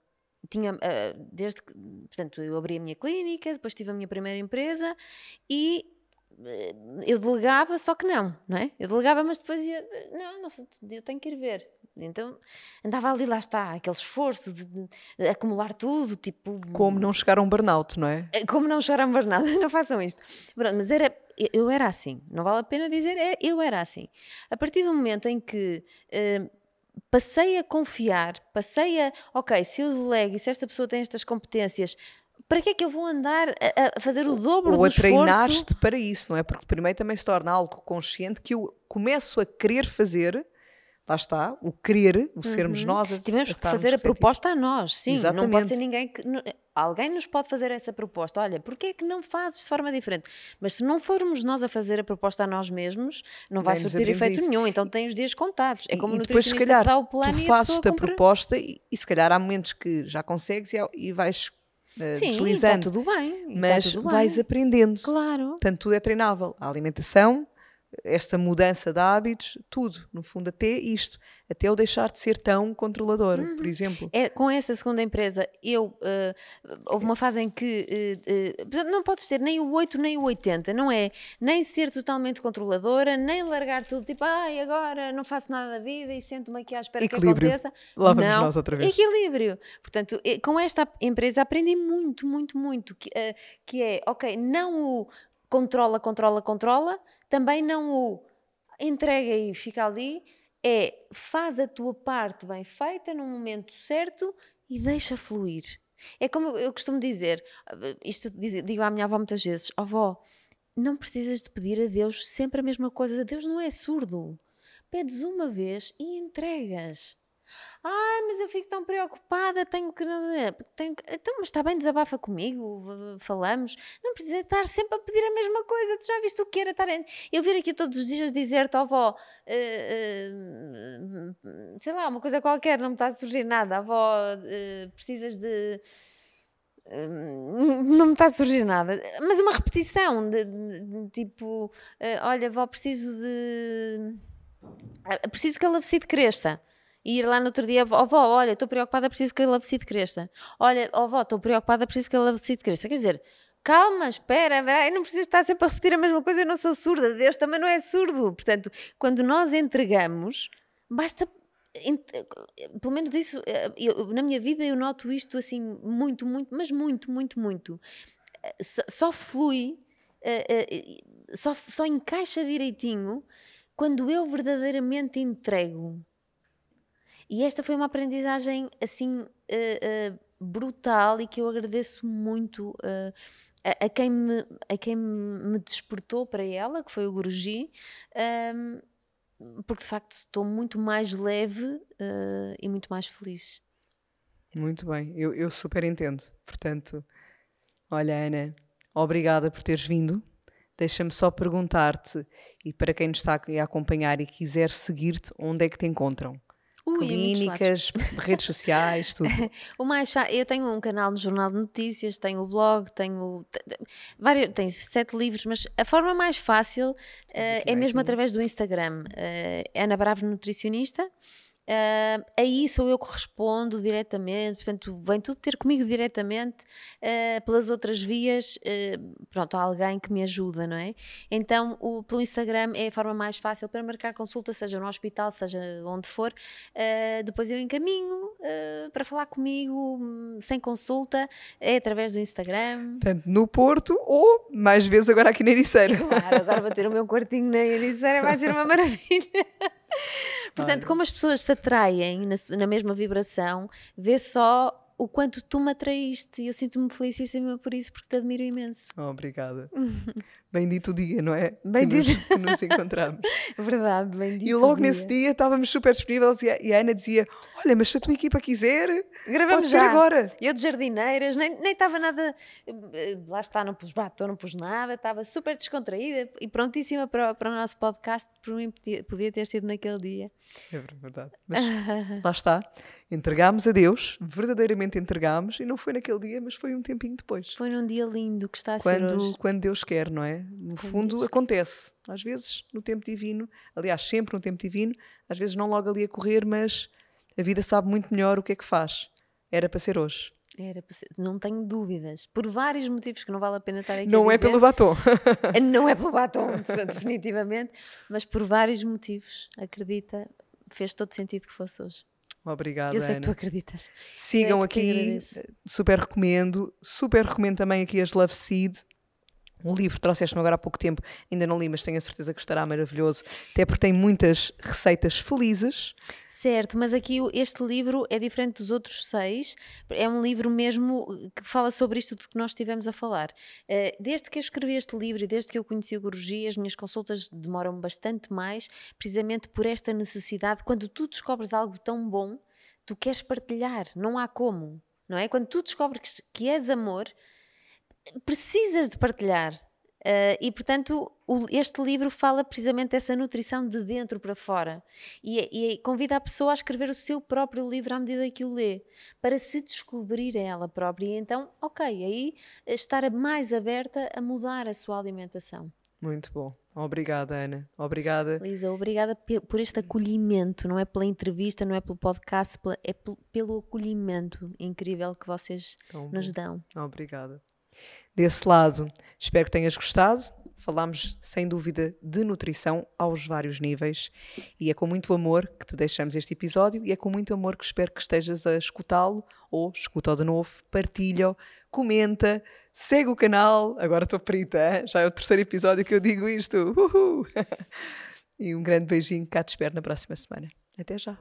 Tinha, eh, desde que, portanto, eu abri a minha clínica, depois tive a minha primeira empresa e eu delegava, só que não, não é? Eu delegava, mas depois ia, não, não, eu tenho que ir ver. Então andava ali, lá está, aquele esforço de, de acumular tudo, tipo. Como não chegar a um burnout, não é? Eh, como não chegar a um burnout, não façam isto. Pronto, mas era, eu era assim, não vale a pena dizer, é, eu era assim. A partir do momento em que. Uh, passei a confiar, passei a, ok, se eu delego e se esta pessoa tem estas competências, para que é que eu vou andar a, a fazer o dobro Ou do esforço? Ou a treinar-te para isso, não é? Porque primeiro também se torna algo consciente que eu começo a querer fazer lá está, o querer, o sermos Uhum. nós a Tivemos que fazer a proposta a nós, sim. Não pode Exatamente. ser ninguém que. Alguém nos pode fazer essa proposta. Olha, porquê é que não fazes de forma diferente? Mas se não formos nós a fazer a proposta a nós mesmos, não vai surtir a efeito isso. nenhum. Então tem os dias contados. É E- como o e depois, se calhar, que dá o plano tu e a fazes a cumpre. proposta e, e se calhar há momentos que já consegues e, há- e vais eh, Sim, está deslizando, tudo bem. está mas tudo vais bem. aprendendo. Claro. Portanto, tudo é treinável. A alimentação, esta mudança de hábitos, tudo. No fundo, até isto. Até eu deixar de ser tão controladora, Uhum. por exemplo. É, com essa segunda empresa, eu eh, houve uma fase em que eh, eh, não podes ter nem o 8 nem o 80, não é? Nem ser totalmente controladora, nem largar tudo, tipo, ai, agora não faço nada da vida e sento-me aqui à espera Equilíbrio. que aconteça. Lá vamos não, nós outra vez. Equilíbrio. Portanto, com esta empresa aprendi muito, muito, muito, que, que é, ok, não o controla, controla, controla, também não o entrega e fica ali, é faz a tua parte bem feita no momento certo e deixa fluir. É como eu costumo dizer, isto digo à minha avó muitas vezes, avó, não precisas de pedir a Deus sempre a mesma coisa, Deus não é surdo. Pedes uma vez e entregas. Ai, mas eu fico tão preocupada, tenho que. Tenho que então, mas está bem, desabafa comigo, falamos. Não precisa estar sempre a pedir a mesma coisa. Tu já viste o que era estar. Eu vir aqui todos os dias dizer-te, ó avó, eh, eh, sei lá, uma coisa qualquer, não me está a surgir nada. Avó, eh, precisas de. eh, Não me está a surgir nada, mas uma repetição de, de- de tipo: eh, olha, avó, preciso de. Preciso que a lavecide cresça. E ir lá no outro dia, ó vó, olha, estou preocupada, preciso que a lavecide cresça. Olha, ó vó, estou preocupada, preciso que a lavecide cresça. Quer dizer, calma, espera, eu não preciso estar sempre a repetir a mesma coisa, eu não sou surda, Deus também não é surdo. Portanto, quando nós entregamos, basta. Pelo menos isso, eh, eu- na minha vida eu noto isto assim muito, muito, mas muito, muito, muito. Eh, Só, só flui, eh, só, só encaixa direitinho quando eu verdadeiramente entrego. E esta foi uma aprendizagem assim eh, eh, brutal e que eu agradeço muito eh, a, a quem me, a quem me despertou para ela, que foi o Guruji, ehm, porque de facto estou muito mais leve e muito mais feliz. Muito bem, eu, eu super entendo. Portanto, olha, Ana, obrigada por teres vindo. Deixa-me só perguntar-te, e para quem nos está a acompanhar e quiser seguir-te, onde é que te encontram? Ui. Clínicas, redes sociais, tudo. O mais eu tenho um canal no Jornal de Notícias, tenho o blog, tenho te- te- vários, tenho sete livros, mas a forma mais fácil aqui é mesmo através do Instagram. eh, Ana Bravo Nutricionista. Eh, aí sou eu que respondo diretamente, portanto, vem tudo ter comigo diretamente. eh, pelas outras vias, eh, pronto, há alguém que me ajuda, não é? Então, o, pelo Instagram é a forma mais fácil para marcar consulta, seja no hospital, seja onde for. Uh, depois eu encaminho uh, para falar comigo hum, sem consulta, é através do Instagram. Portanto, no Porto ou mais vezes agora aqui na Ericeira. Claro, agora vou ter o meu quartinho na Ericeira, vai ser uma maravilha. Portanto, como as pessoas se atraem na, na mesma vibração, vê só o quanto tu me atraíste e eu sinto-me felicíssima por isso, porque te admiro imenso. Oh, obrigada. Bendito dia, não é? Bendito. Que nos, que nos encontramos. Verdade, bendito E logo dia. nesse dia estávamos super disponíveis e a, e a Ana dizia: Olha, mas se a tua equipa quiser, Gravamos pode ser já. agora. Eu de jardineiras, nem nem estava nada. eh, Lá está, não pus batom, não pus nada, estava super descontraída e prontíssima para, o- para o nosso podcast. Por mim, podia, ter sido naquele dia. É verdade. Mas lá está. Entregámos a Deus, verdadeiramente entregámos, e não foi naquele dia, mas foi um tempinho depois. Foi num dia lindo que está a ser Quando, hoje. quando Deus quer, não é? No fundo, acontece. Às vezes, no tempo divino, aliás, sempre no tempo divino, às vezes não logo ali a correr, mas a vida sabe muito melhor o que é que faz. Era para ser hoje. Era para ser- não tenho dúvidas. Por vários motivos que não vale a pena estar aqui Não é dizer. pelo batom. Não é pelo batom, definitivamente, mas por vários motivos, acredita, fez todo sentido que fosse hoje. Obrigada, Eu sei Ana. que tu acreditas. Sigam é aqui, agradeço. super recomendo. Super recomendo também aqui as Love Seed. Um livro, trouxeste-me agora há pouco tempo, ainda não li, mas tenho a certeza que estará maravilhoso, até porque tem muitas receitas felizes. Certo, mas aqui este livro é diferente dos outros seis, é um livro mesmo que fala sobre isto de que nós estivemos a falar. Eh, desde que eu escrevi este livro e desde que eu conheci o Guruji, as minhas consultas demoram bastante mais, precisamente por esta necessidade, quando tu descobres algo tão bom, tu queres partilhar, não há como, não é? Quando tu descobres que és amor, precisas de partilhar. Uh, e portanto, o, este livro fala precisamente dessa nutrição de dentro para fora e, e, convida a pessoa a escrever o seu próprio livro à medida que o lê, para se descobrir ela própria. E então, ok, aí estar mais aberta a mudar a sua alimentação. Muito bom. Obrigada, Ana. Obrigada. Lisa, obrigada por este acolhimento. Não é pela entrevista, não é pelo podcast, é pelo acolhimento incrível que vocês nos dão. Obrigada desse lado. Espero que tenhas gostado. Falámos, sem dúvida, de nutrição aos vários níveis e é com muito amor que te deixamos este episódio e é com muito amor que espero que estejas a escutá-lo ou escuta-o de novo, partilha-o, comenta, segue o canal. Agora estou perita, hein? já é o terceiro episódio que eu digo isto. Uhul. e um grande beijinho, cá te espero na próxima semana. Até já.